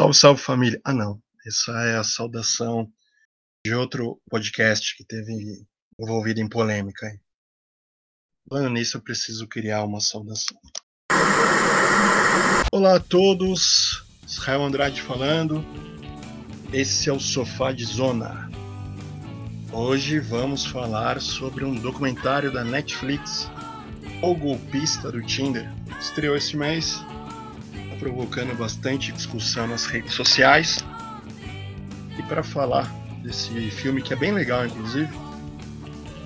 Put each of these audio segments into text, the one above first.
Salve, salve família. Ah, não. Essa é a saudação de outro podcast que teve envolvido em polêmica. Hein? Falando nisso, eu preciso criar uma saudação. Olá a todos, Israel Andrade falando. Esse é o Sofá de Zona. Hoje vamos falar sobre um documentário da Netflix, O Golpista do Tinder. Estreou esse mês, provocando bastante discussão nas redes sociais. E para falar desse filme que é bem legal, inclusive,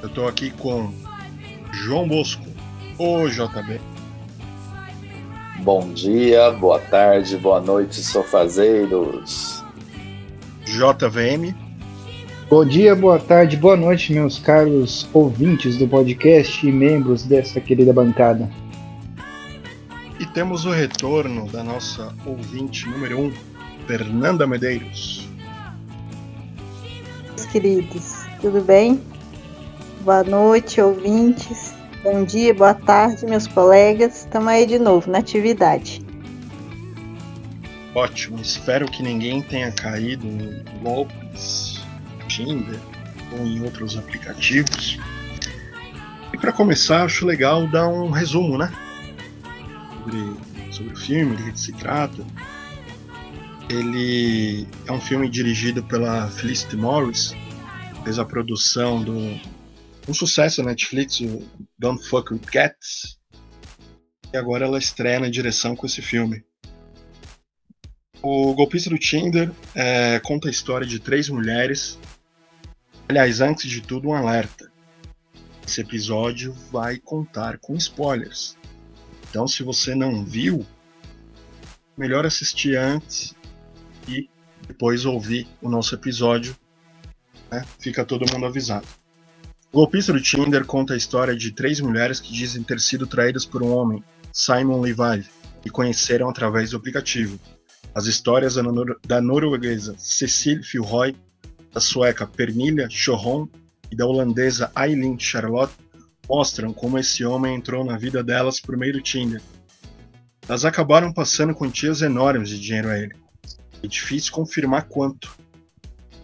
eu estou aqui com João Bosco, o JB. Bom dia, boa tarde, boa noite, sofazeiros. JVM. Bom dia, boa tarde, boa noite, meus caros ouvintes do podcast e membros dessa querida bancada. Temos o retorno da nossa ouvinte número 1, um, Fernanda Medeiros. Meus queridos, tudo bem? Boa noite, ouvintes. Bom dia, boa tarde, meus colegas. Estamos aí de novo na atividade. Ótimo, espero que ninguém tenha caído em golpes Tinder ou em outros aplicativos. E para começar, acho legal dar um resumo, né? Sobre, sobre o filme, do que se trata. Ele é um filme dirigido pela Felicity Morris, fez a produção do um sucesso na Netflix, o Don't Fuck With Cats. E agora ela estreia na direção com esse filme. O Golpista do Tinder é, conta a história de três mulheres. Aliás, antes de tudo, um alerta. Esse episódio vai contar com spoilers. Então, se você não viu, melhor assistir antes e depois ouvir o nosso episódio. Né? Fica todo mundo avisado. O golpista do Tinder conta a história de três mulheres que dizem ter sido traídas por um homem, Simon Levi, e conheceram através do aplicativo. As histórias da norueguesa Cecile Filroy, da sueca Pernilla Choron e da holandesa Eileen Charlotte mostram como esse homem entrou na vida delas por meio do Tinder. Elas acabaram passando quantias enormes de dinheiro a ele. É difícil confirmar quanto,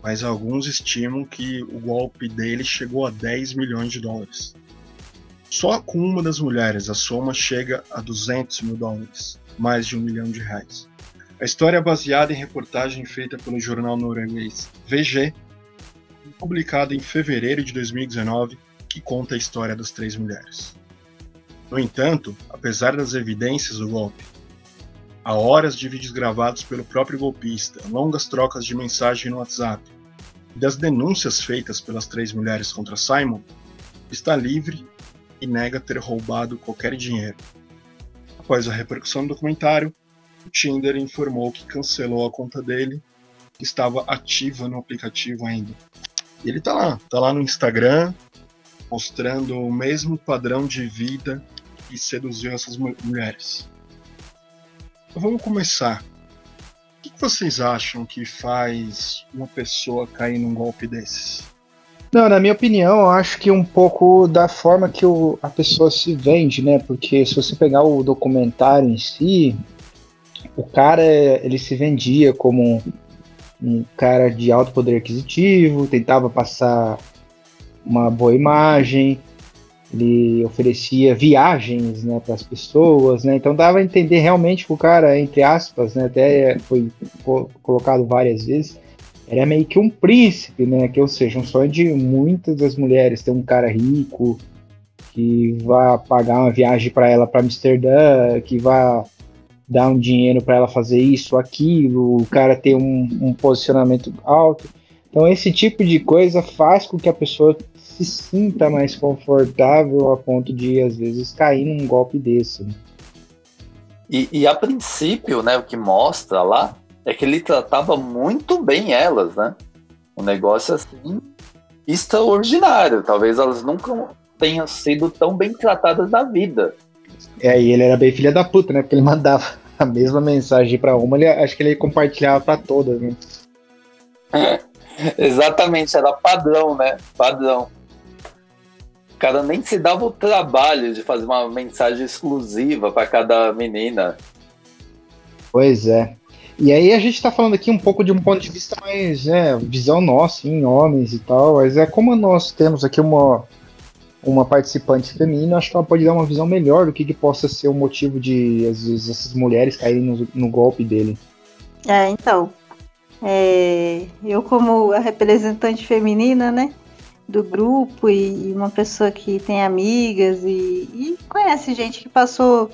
mas alguns estimam que o golpe dele chegou a 10 milhões de dólares. Só com uma das mulheres a soma chega a 200 mil dólares, mais de um milhão de reais. A história é baseada em reportagem feita pelo jornal norueguês VG, publicada em fevereiro de 2019, que conta a história das três mulheres. No entanto, apesar das evidências do golpe, há horas de vídeos gravados pelo próprio golpista, longas trocas de mensagem no WhatsApp e das denúncias feitas pelas três mulheres contra Simon, está livre e nega ter roubado qualquer dinheiro. Após a repercussão do documentário, o Tinder informou que cancelou a conta dele, que estava ativa no aplicativo ainda. E ele tá lá, tá lá no Instagram, mostrando o mesmo padrão de vida que seduziu essas mulheres. Então vamos começar. O que vocês acham que faz uma pessoa cair num golpe desses? Não, na minha opinião, eu acho que um pouco da forma que o, a pessoa se vende, né? Porque se você pegar o documentário em si, o cara ele se vendia como um cara de alto poder aquisitivo, tentava passar uma boa imagem, ele oferecia viagens né, para as pessoas, né, então dava a entender realmente que o cara, entre aspas, né, até foi colocado várias vezes, era meio que um príncipe, né, que ou seja, um sonho de muitas das mulheres ter um cara rico que vá pagar uma viagem para ela para Amsterdã, que vá dar um dinheiro para ela fazer isso, aquilo, o cara ter um, um posicionamento alto. Então esse tipo de coisa faz com que a pessoa se sinta mais confortável a ponto de, às vezes, cair num golpe desse. Né? E, e, a princípio, né, o que mostra lá é que ele tratava muito bem elas, né? Um negócio assim extraordinário. Talvez elas nunca tenham sido tão bem tratadas na vida. É, e ele era bem filha da puta, né? Porque ele mandava a mesma mensagem para uma, ele, acho que ele compartilhava para todas, né? É, exatamente, era padrão, né? Padrão cara nem se dava o trabalho de fazer uma mensagem exclusiva para cada menina. Pois é. E aí a gente está falando aqui um pouco de um ponto de vista mais, é, visão nossa, em homens e tal, mas é como nós temos aqui uma, uma participante feminina, acho que ela pode dar uma visão melhor do que, que possa ser o motivo de, às vezes, essas mulheres caírem no, no golpe dele. É, então, é, eu como a representante feminina, né, do grupo e, uma pessoa que tem amigas e, e, conhece gente que passou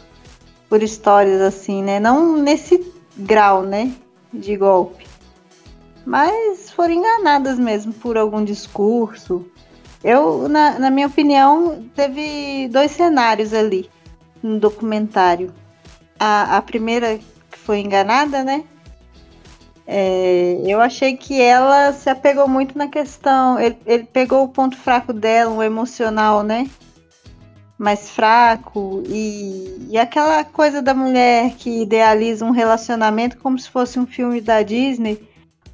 por histórias assim, né, não nesse grau, né, de golpe, mas foram enganadas mesmo por algum discurso. Eu, na, na minha opinião, teve dois cenários ali no documentário. A, a primeira que foi enganada, né? É, eu achei que ela se apegou muito na questão. Ele, ele pegou o ponto fraco dela, o emocional, né? Mais fraco. E, e aquela coisa da mulher que idealiza um relacionamento como se fosse um filme da Disney.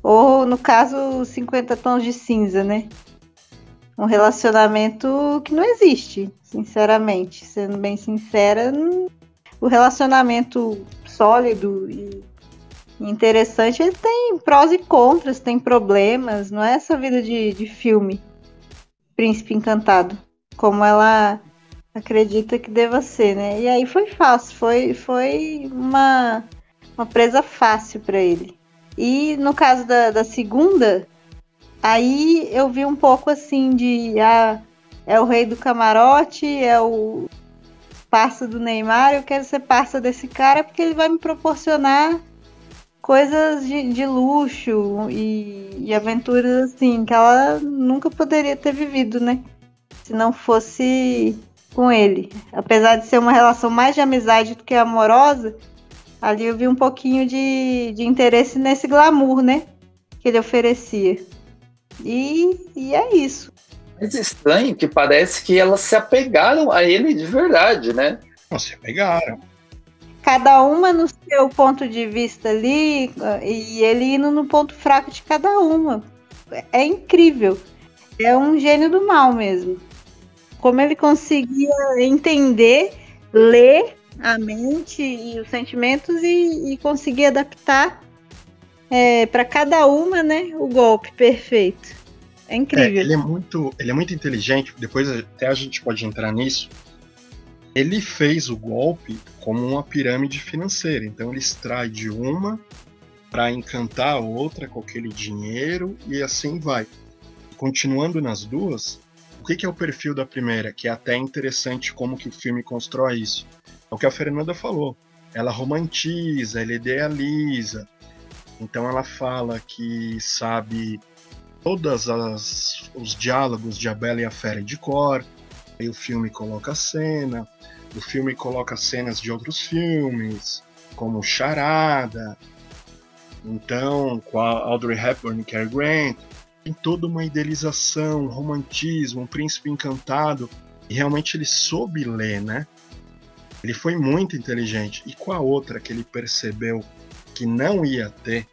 Ou, no caso, 50 Tons de Cinza, né? Um relacionamento que não existe, sinceramente. Sendo bem sincera, o relacionamento sólido e interessante, ele tem prós e contras, tem problemas, não é essa vida de, de filme Príncipe Encantado, como ela acredita que deva ser, né? E aí foi fácil, foi, foi uma, uma presa fácil para ele. E no caso da, da segunda, aí eu vi um pouco assim de ah, é o rei do camarote, é o parça do Neymar, eu quero ser parça desse cara porque ele vai me proporcionar coisas de, de luxo e, e, aventuras assim que ela nunca poderia ter vivido, né? Se não fosse com ele. Apesar de ser uma relação mais de amizade do que amorosa, ali eu vi um pouquinho de, de interesse nesse glamour, né? Que ele oferecia. E, e é isso. Mas estranho que parece que elas se apegaram a ele de verdade, né? Não, se apegaram cada uma no seu ponto de vista ali e ele indo no ponto fraco de cada uma. É incrível. É um gênio do mal mesmo. Como ele conseguia entender, ler a mente e os sentimentos e, e conseguir adaptar é, para cada uma, né, o golpe perfeito. É incrível. É, ele é muito, ele é muito inteligente. Depois até a gente pode entrar nisso ele fez o golpe como uma pirâmide financeira. Então ele extrai de uma para encantar a outra com aquele dinheiro e assim vai. Continuando nas duas, o que, é o perfil da primeira? Que é até interessante como que o filme constrói isso. É o que a Fernanda falou. Ela romantiza, ela idealiza. Então ela fala que sabe todos os diálogos de A Bela e a Fera de cor. Aí o filme coloca a cena, o filme coloca cenas de outros filmes, como Charada, então com a Audrey Hepburn e Cary Grant, tem toda uma idealização, um romantismo, um príncipe encantado, e realmente ele soube ler, né? Ele foi muito inteligente. E com a outra que ele percebeu que não ia ter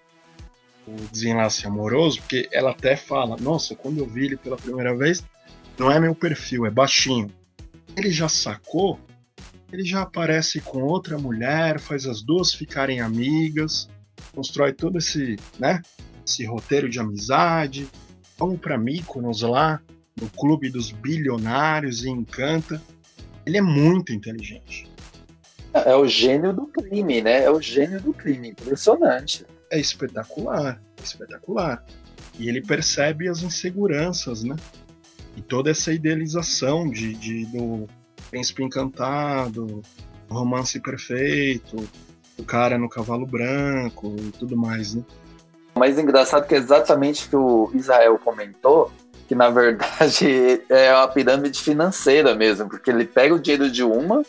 o desenlace amoroso, porque ela até fala: Nossa, quando eu vi ele pela primeira vez, não é meu perfil, é baixinho. Ele já sacou ele já aparece com outra mulher, faz as duas ficarem amigas, constrói todo esse, né, esse roteiro de amizade. Vamos para Mykonos lá, no clube dos bilionários e encanta. Ele é muito inteligente. É o gênio do crime, né? É o gênio do crime, impressionante. É espetacular, espetacular. E ele percebe as inseguranças, né? E toda essa idealização de, de do, Príncipe Encantado, Romance Perfeito, o cara no cavalo branco e tudo mais, né? O mais engraçado que é exatamente o que o Israel comentou, que na verdade é uma pirâmide financeira mesmo, porque ele pega o dinheiro de uma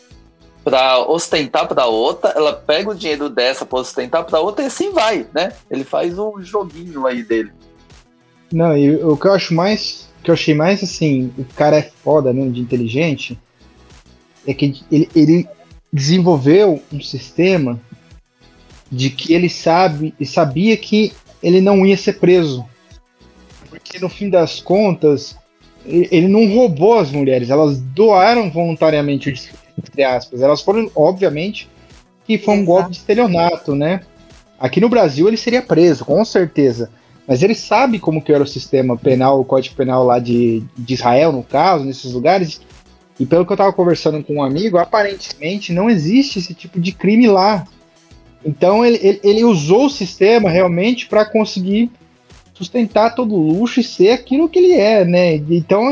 para ostentar para outra, ela pega o dinheiro dessa para ostentar para outra e assim vai, né? Ele faz o um joguinho aí dele. Não, e o que eu acho mais, que eu achei mais assim, o cara é foda mesmo de inteligente, é que ele, ele desenvolveu um sistema de que ele sabe e sabia que ele não ia ser preso. Porque no fim das contas, ele não roubou as mulheres, elas doaram voluntariamente, entre aspas. Elas foram, obviamente, que foi um Exato. golpe de estelionato, né? Aqui no Brasil ele seria preso, com certeza. Mas ele sabe como que era o sistema penal, o código penal lá de, de Israel, no caso, nesses lugares. E pelo que eu estava conversando com um amigo, aparentemente não existe esse tipo de crime lá. Então ele, ele, ele usou o sistema realmente para conseguir sustentar todo o luxo e ser aquilo que ele é, né? Então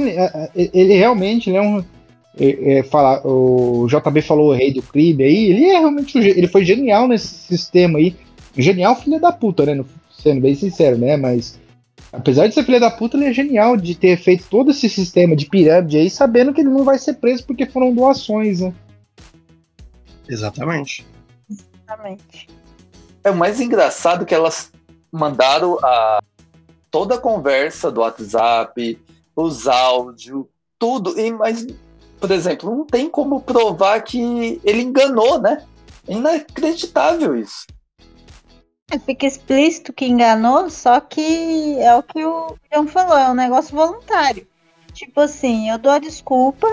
ele realmente é um. É, é, fala, o JB falou o rei do crime aí, ele é realmente ele foi genial nesse sistema aí. Genial, filho da puta, né? Sendo bem sincero, né? Mas apesar de ser filho da puta, ele é genial de ter feito todo esse sistema de pirâmide aí, sabendo que ele não vai ser preso porque foram doações, né? Exatamente. Exatamente. É o mais engraçado que elas mandaram a toda a conversa do WhatsApp, os áudios, tudo. E, mas, por exemplo, não tem como provar que ele enganou, né? É inacreditável isso. É, fica explícito que enganou, só que é o que o João falou, é um negócio voluntário. Tipo assim, eu dou a desculpa,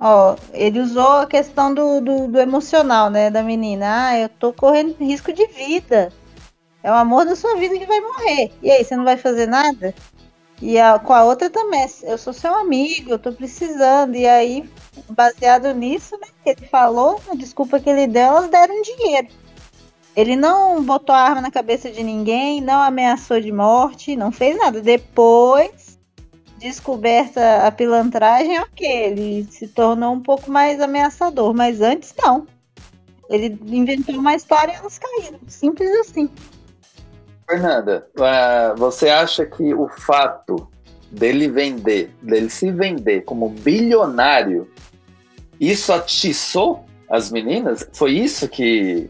Ó, ele usou a questão do, do, do, emocional, né, da menina. Ah, eu tô correndo risco de vida. É o amor da sua vida que vai morrer. E aí, você não vai fazer nada? E a, com a outra também, eu sou seu amigo, eu tô precisando. E aí, baseado nisso, né, que ele falou, a desculpa que ele deu, elas deram dinheiro. Ele não botou a arma na cabeça de ninguém, não ameaçou de morte, não fez nada. Depois descoberta a pilantragem, ok, ele se tornou um pouco mais ameaçador, mas antes não. Ele inventou uma história e elas caíram. Simples assim. Fernanda, uh, você acha que o fato dele vender, dele se vender como bilionário, isso atiçou as meninas? Foi isso que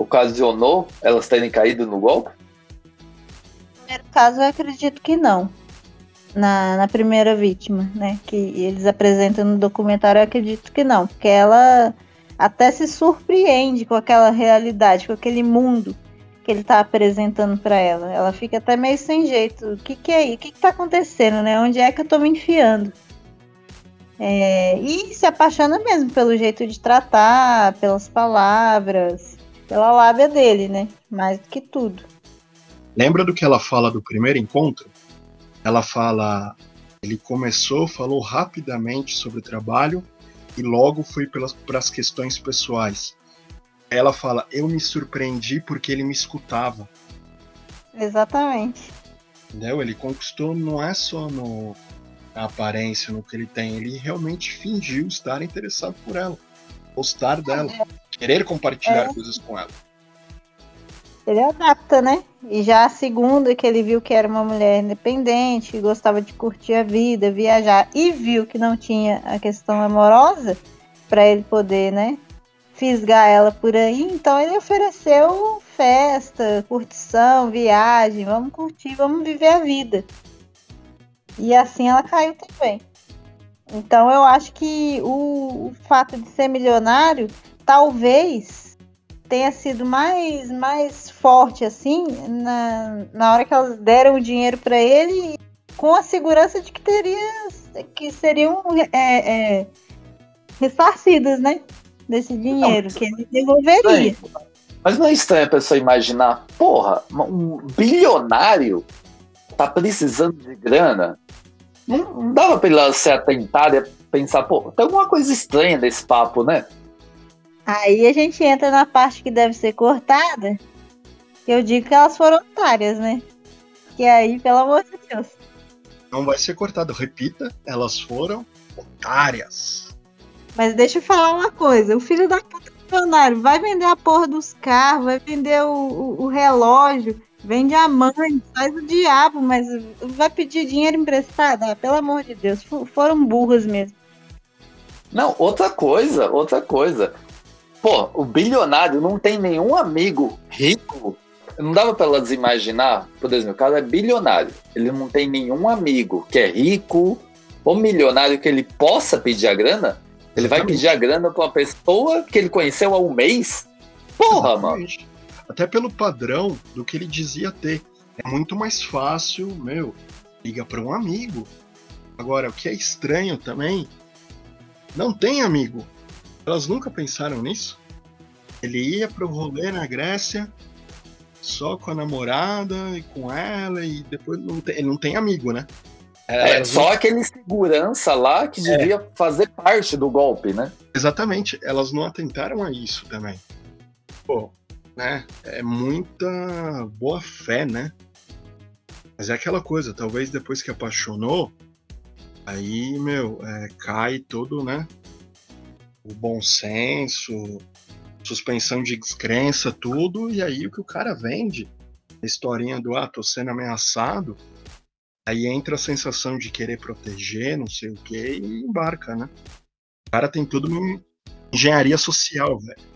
ocasionou elas terem caído no golpe? No primeiro caso, eu acredito que não na, na primeira vítima, né? Que eles apresentam no documentário, eu acredito que não, porque ela até se surpreende com aquela realidade, com aquele mundo que ele está apresentando para ela. Ela fica até meio sem jeito. O que, que é isso? O que, está acontecendo, né? Onde é que eu estou me enfiando? É, e se apaixona mesmo pelo jeito de tratar, pelas palavras, pela lábia dele, né? Mais do que tudo. Lembra do que ela fala do primeiro encontro? Ela fala, ele começou, falou rapidamente sobre o trabalho e logo foi para as questões pessoais. Ela fala, eu me surpreendi porque ele me escutava. Exatamente. Entendeu? Ele conquistou não é só no, na aparência, no que ele tem, ele realmente fingiu estar interessado por ela, gostar dela, é. Querer compartilhar é. coisas com ela ele adapta, né? E já a segunda, que ele viu que era uma mulher independente, que gostava de curtir a vida, viajar, e viu que não tinha a questão amorosa para ele poder, né? Fisgar ela por aí, então ele ofereceu festa, curtição, viagem, vamos curtir, vamos viver a vida. E assim ela caiu também. Então eu acho que o, o fato de ser milionário talvez tenha sido mais, mais forte, assim, na, na hora que elas deram o dinheiro para ele, com a segurança de que teria que seriam é, é, ressarcidas, né? Desse dinheiro, não, que ele devolveria. Mas não é estranho a pessoa imaginar, porra, um bilionário tá precisando de grana. Não, não dava pra ele ser atentado e pensar, pô, tem alguma coisa estranha desse papo, né? Aí a gente entra na parte que deve ser cortada. Eu digo que elas foram otárias, né? Que aí, pelo amor de Deus. Não vai ser cortado. Repita, elas foram otárias. Mas deixa eu falar uma coisa. O filho da puta milionário vai vender a porra dos carros, vai vender o, o, o relógio, vende a mãe, faz o diabo, mas vai pedir dinheiro emprestado. Ah, pelo amor de Deus, foram burras mesmo. Não, outra coisa, outra coisa. Pô, o bilionário não tem nenhum amigo rico. Não dava para elas imaginar, por exemplo, o cara é bilionário, ele não tem nenhum amigo que é rico ou milionário que ele possa pedir a grana. Ele vai pedir a grana para uma pessoa que ele conheceu há um mês? Porra, Exatamente. mano. Até pelo padrão do que ele dizia ter. É muito mais fácil, meu, liga para um amigo. Agora, o que é estranho também, não tem amigo. Elas nunca pensaram nisso? Ele ia pro rolê na Grécia, só com a namorada e com ela, e depois não tem, ele não tem amigo, né? É, só não... aquele segurança lá que é. devia fazer parte do golpe, né? Exatamente, elas não atentaram a isso também. Pô, né? É muita boa fé, né? Mas é aquela coisa, talvez depois que apaixonou, aí, meu, é, cai todo, né? O bom senso, suspensão de descrença, tudo, e aí o que o cara vende, a historinha do, ah, tô sendo ameaçado, aí entra a sensação de querer proteger, não sei o que, e embarca, né? O cara tem tudo uma engenharia social, velho.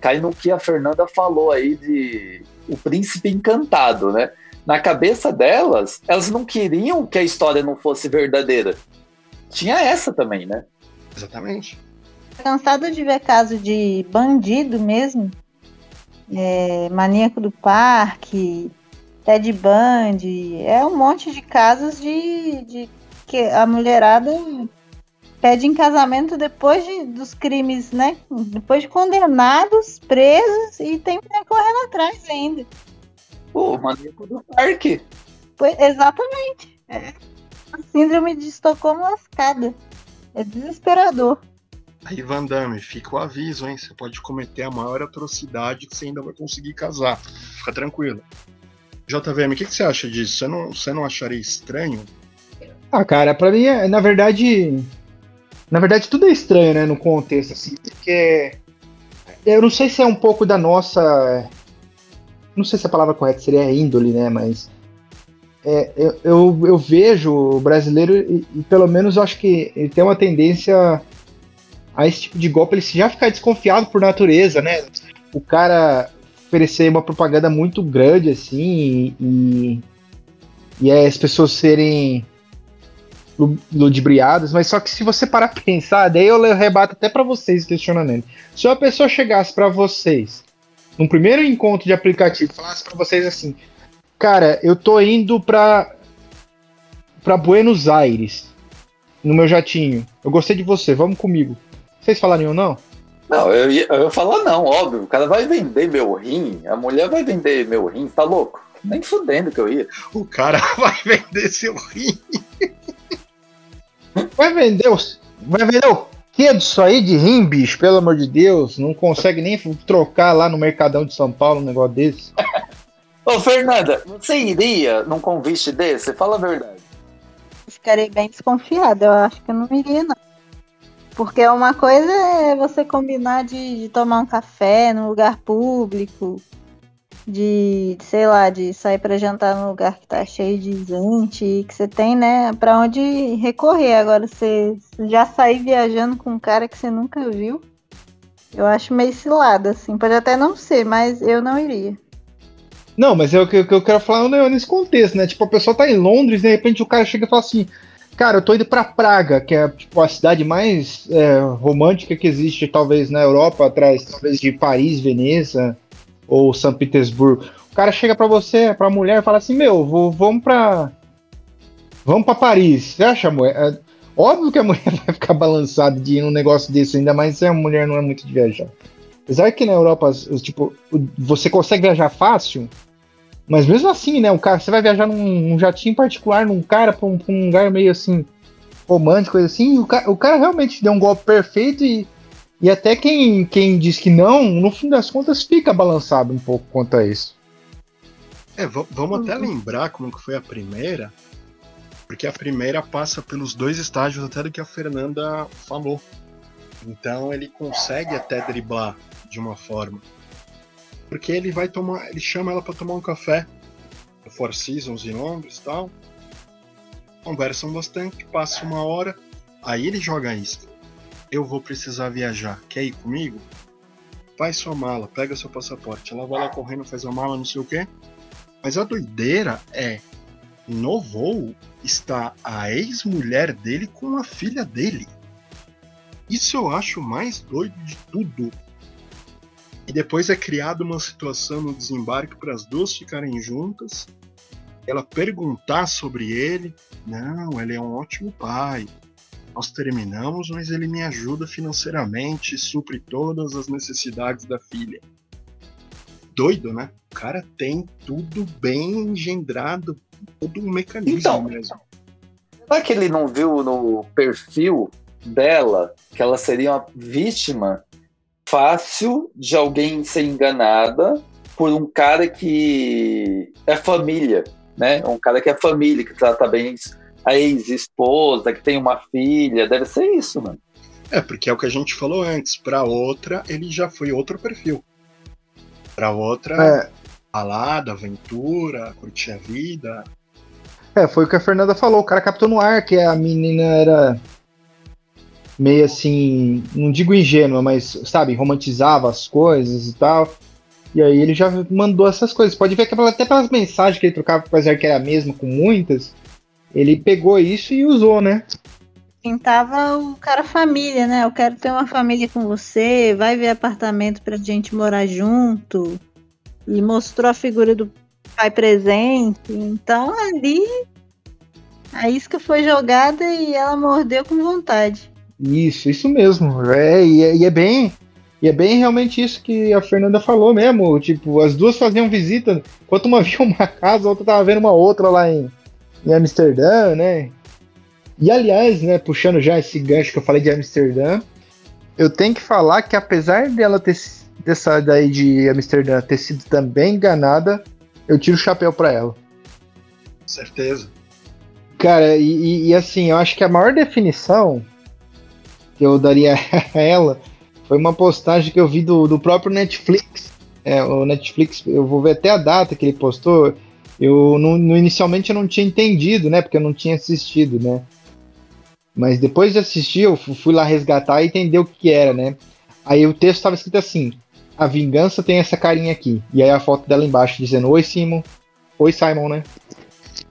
Cai no que a Fernanda falou aí de o príncipe encantado, né? na cabeça delas, elas não queriam que a história não fosse verdadeira. Tinha essa também, né? Exatamente. Cansado de ver caso de bandido mesmo, é, maníaco do parque, Ted Bundy, é um monte de casos de, de que a mulherada pede em casamento depois de, dos crimes, né? Depois de condenados, presos e tem que correndo atrás ainda. Pô, maníaco do parque. Pois, exatamente. É. A síndrome de Estocolmo lascada. É desesperador. Aí, Van Damme, fica o aviso, hein? Você pode cometer a maior atrocidade que você ainda vai conseguir casar. Fica tranquilo. JVM, o que, que, você acha disso? Você não, você não acharia estranho? Ah, cara, pra mim, é, na verdade. Na verdade, tudo é estranho, né? No contexto, assim, porque. Eu não sei se é um pouco da nossa não sei se a palavra correta seria índole, né? Mas é, eu, eu, eu, vejo o brasileiro, e, e, pelo menos eu acho que ele tem uma tendência a esse tipo de golpe, ele já ficar desconfiado por natureza, né? O cara oferecer uma propaganda muito grande, assim, e, e é, as pessoas serem ludibriadas, mas só que se você parar pra pensar, daí eu rebato até para vocês o questionamento. Se uma pessoa chegasse para vocês num primeiro encontro de aplicativo, falasse para vocês assim, cara, eu tô indo pra, pra Buenos Aires, no meu jatinho. Eu gostei de você, vamos comigo. Vocês falariam não? Não, eu ia, eu ia falar não, óbvio. O cara vai vender meu rim, a mulher vai vender meu rim, tá louco? Nem fudendo que eu ia. O cara vai vender seu rim. Vai vender, vai vender o que é disso aí de rim, bicho? Pelo amor de Deus, não consegue nem trocar lá no Mercadão de São Paulo um negócio desse. Ô, Fernanda, você iria num convite desse? Fala a verdade. Ficarei bem desconfiada, eu acho que eu não iria, não. Porque uma coisa é você combinar de, de tomar um café num lugar público, de, sei lá, de sair para jantar num lugar que tá cheio de gente, que você tem, né, para onde recorrer. Agora, você já sair viajando com um cara que você nunca viu, eu acho meio cilada, assim. Pode até não ser, mas eu não iria. Não, mas é o que, eu quero falar né, nesse contexto, né? Tipo, a pessoa tá em Londres, de repente o cara chega e fala assim: Cara, eu tô indo pra Praga, que é tipo, a cidade mais é, romântica que existe, talvez, na Europa, atrás, talvez, de Paris, Veneza ou São Petersburgo. O cara chega para você, pra mulher, e fala assim: Meu, vou, vamos pra. Vamos pra Paris. Você acha, mulher? É, óbvio que a mulher vai ficar balançada de ir num negócio desse, ainda mais se a mulher não é muito de viajar. Apesar que na Europa, tipo, você consegue viajar fácil, mas mesmo assim, né? O cara, você vai viajar num, jatinho particular, num cara, pra um, pra um lugar meio assim, romântico, coisa assim, o cara, o cara realmente deu um golpe perfeito e e até quem, quem diz que não, no fim das contas, fica balançado um pouco quanto a isso. É, vamos até lembrar como que foi a primeira, porque a primeira passa pelos dois estágios até do que a Fernanda falou. Então ele consegue até driblar de uma forma. Porque ele vai tomar, ele chama ela para tomar um café no Four Seasons em Londres, tal. Conversam bastante, passa uma hora, aí ele joga isca eu vou precisar viajar, quer ir comigo? Faz sua mala, pega seu passaporte. Ela vai lá correndo, faz a mala, não sei o quê. Mas a doideira é, no voo está a ex-mulher dele com a filha dele. Isso eu acho mais doido de tudo. E depois é criada uma situação no desembarque para as duas ficarem juntas. Ela perguntar sobre ele. Não, ele é um ótimo pai nós terminamos, mas ele me ajuda financeiramente, supre todas as necessidades da filha. Doido, né? cara tem tudo bem engendrado, todo um mecanismo Então, mesmo. Será que ele não viu no perfil dela que ela seria uma vítima fácil de alguém ser enganada por um cara que é família, né? Um cara que é família, que trata bem a ex-esposa, que tem uma filha. Deve ser isso, mano. É, porque é o que a gente falou antes. Pra outra, ele já foi outro perfil. Pra outra, É, balada, aventura, curtir a vida. é, foi o que a Fernanda falou. O cara captou no ar que a menina era meio assim, não digo ingênua, mas, sabe, romantizava as coisas e tal. E aí ele já mandou essas coisas. Pode ver que até pelas mensagens que ele trocava, apesar que era a mesma com muitas, ele pegou isso e usou, né? Pintava o cara família, né? Eu quero ter uma família com você, vai ver apartamento pra gente morar junto. E mostrou a figura do pai presente. Então ali a isca foi jogada e ela mordeu com vontade. Isso, isso mesmo. É, e, é, e é bem. E é bem realmente isso que a Fernanda falou mesmo. Tipo, as duas faziam visita. Enquanto uma via uma casa, a outra tava vendo uma outra lá em, em Amsterdã, né? E aliás, né, puxando já esse gancho que eu falei de Amsterdã, eu tenho que falar que apesar dela ter dessa daí de Amsterdã ter sido também enganada, eu tiro o chapéu pra ela. Certeza. Cara, e, e- e assim, eu acho que a maior definição que eu daria a ela foi uma postagem que eu vi do, do próprio Netflix. É, o Netflix, eu vou ver até a data que ele postou. Eu não, no- inicialmente eu não tinha entendido, né? Porque eu não tinha assistido, né? Mas depois de assistir, eu fu- fui lá resgatar e entender o que era, né? Aí o texto estava escrito assim: A vingança tem essa carinha aqui. E aí a foto dela embaixo dizendo: Oi, Simon. Oi, Simon, né?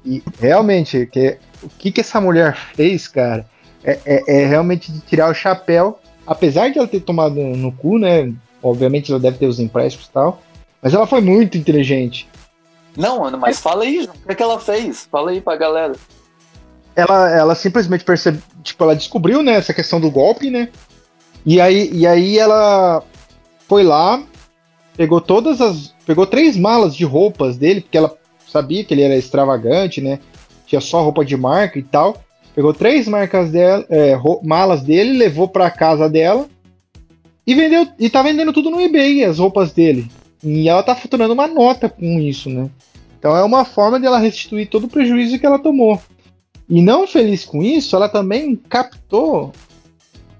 E realmente, que, o que, que essa mulher fez, cara, é, é- é realmente de tirar o chapéu. Apesar de ela ter tomado no cu, né? Obviamente ela deve ter os empréstimos e tal. Mas ela foi muito inteligente. Não, mas fala aí, João. O que, é que ela fez? Fala aí pra galera. ela, ela simplesmente percebeu, tipo, ela descobriu, né, essa questão do golpe, né? E aí, e aí ela foi lá, pegou todas as, pegou três malas de roupas dele, porque ela sabia que ele era extravagante, né? Tinha só roupa de marca e tal. Pegou três marcas dela, é, malas dele, levou pra casa dela e vendeu e tá vendendo tudo no eBay as roupas dele. E ela tá faturando uma nota com isso, né? Então é uma forma de ela restituir todo o prejuízo que ela tomou. E não feliz com isso, ela também captou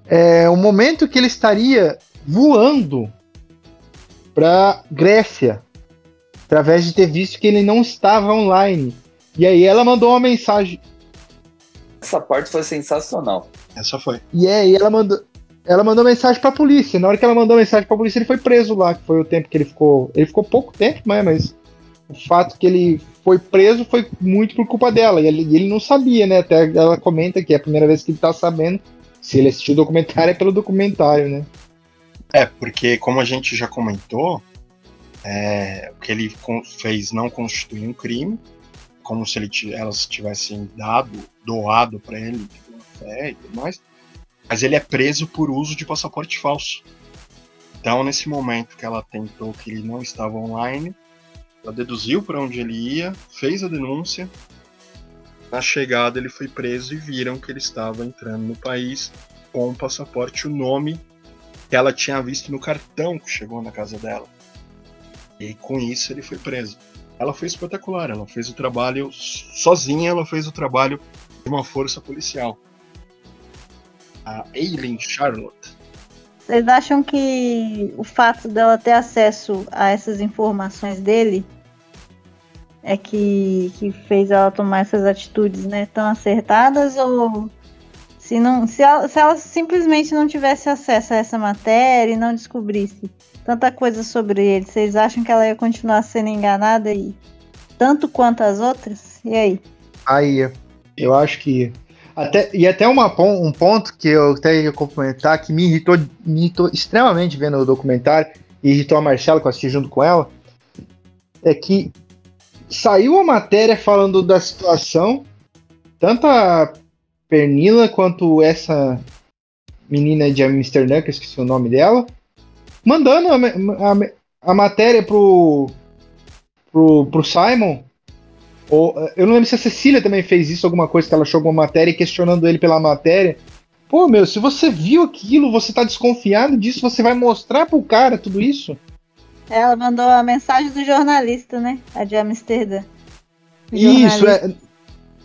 é, o momento que ele estaria voando para Grécia, através de ter visto que ele não estava online. E aí ela mandou uma mensagem. Essa parte foi sensacional. Essa foi. E aí ela mandou, ela mandou mensagem para a polícia. Na hora que ela mandou mensagem para a polícia, ele foi preso lá, que foi o tempo que ele ficou. Ele ficou pouco tempo, mas, mas o fato que ele foi preso foi muito por culpa dela. E ele, e ele não sabia, né? Até ela comenta que é a primeira vez que ele tá sabendo. Se ele assistiu o documentário, é pelo documentário, né? É, porque como a gente já comentou, é, o que ele fez não constitui um crime, como se ele elas tivessem dado, doado para ele fé e tudo mais, mas ele é preso por uso de passaporte falso. Então, nesse momento que ela tentou que ele não estava online, ela deduziu para onde ele ia, fez a denúncia. Na chegada, ele foi preso e viram que ele estava entrando no país com o passaporte, o nome que ela tinha visto no cartão que chegou na casa dela. E com isso ele foi preso. Ela foi espetacular, ela fez o trabalho sozinha, ela fez o trabalho de uma força policial. A Aileen Charlotte. Vocês acham que o fato dela ter acesso a essas informações dele é que, que fez ela tomar essas atitudes né, tão acertadas? Ou se, não, se, ela, se ela simplesmente não tivesse acesso a essa matéria e não descobrisse tanta coisa sobre ele, vocês acham que ela ia continuar sendo enganada e tanto quanto as outras? E aí? Aí, eu acho que. Até, e até uma, um ponto que eu até ia complementar que me irritou, me irritou extremamente vendo o documentário, e irritou a Marcela, que eu assisti junto com ela, é que saiu a matéria falando da situação, tanto a Pernila quanto essa menina de Amsterdã, que eu esqueci o nome dela, mandando a, a, a matéria pro, pro, pro Simon. Ou, eu não lembro se a Cecília também fez isso, alguma coisa que ela achou alguma matéria e questionando ele pela matéria. Pô, meu, se você viu aquilo, você tá desconfiado disso, você vai mostrar pro cara tudo isso? Ela mandou a mensagem do jornalista, né? A de Amsterdã. O Isso, é.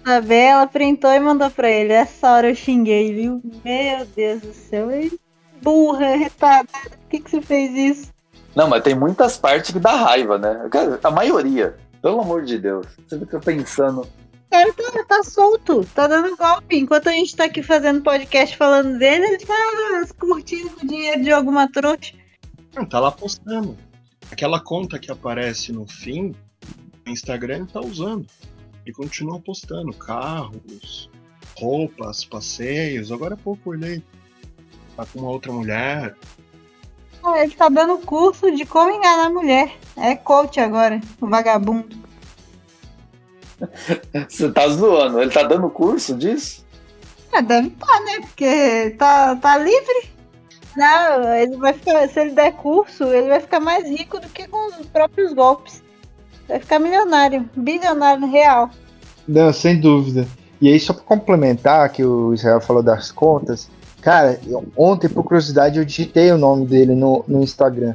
Saber, ela printou e mandou pra ele. Essa hora eu xinguei, viu? Meu Deus do céu. Ele, burra, retardada. Por que, que você fez isso? Não, mas tem muitas partes que dá raiva, né? A maioria. Pelo amor de Deus. Você fica pensando. Ele tá, tá solto, tá dando golpe. Enquanto a gente tá aqui fazendo podcast falando dele, ele tá curtindo o dinheiro de alguma trouxa. Não, tá lá postando. Aquela conta que aparece no fim, o Instagram ele tá usando. Ele continua postando carros, roupas, passeios. Agora há pouco eu olhei. Tá com uma outra mulher. Ah, ele tá dando curso de como enganar a mulher. É coach agora, o vagabundo. Você tá zoando? Ele tá dando curso disso? É, deve estar, tá, né? Porque tá, tá livre. Não, ele vai ficar. Se ele der curso, ele vai ficar mais rico do que com os próprios golpes. Vai ficar milionário, bilionário real. Não, sem dúvida. E aí, só para complementar que o Israel falou das contas, cara, ontem, por curiosidade, eu digitei o nome dele no, no Instagram.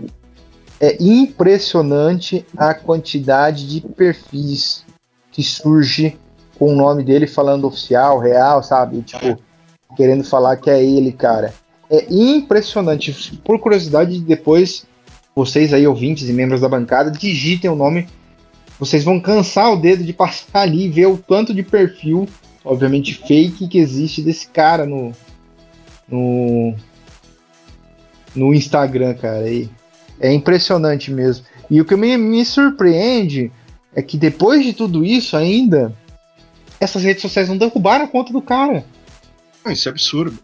É impressionante a quantidade de perfis que surge com o nome dele falando oficial, real, sabe? Tipo, querendo falar que é ele, cara. É impressionante. Por curiosidade, depois, vocês aí, ouvintes e membros da bancada, digitem o nome. Vocês vão cansar o dedo de passar ali e ver o tanto de perfil, obviamente fake, que existe desse cara no. No. no Instagram, cara. E é impressionante mesmo. E o que me, me surpreende é que depois de tudo isso ainda, essas redes sociais não derrubaram a conta do cara. Isso é absurdo.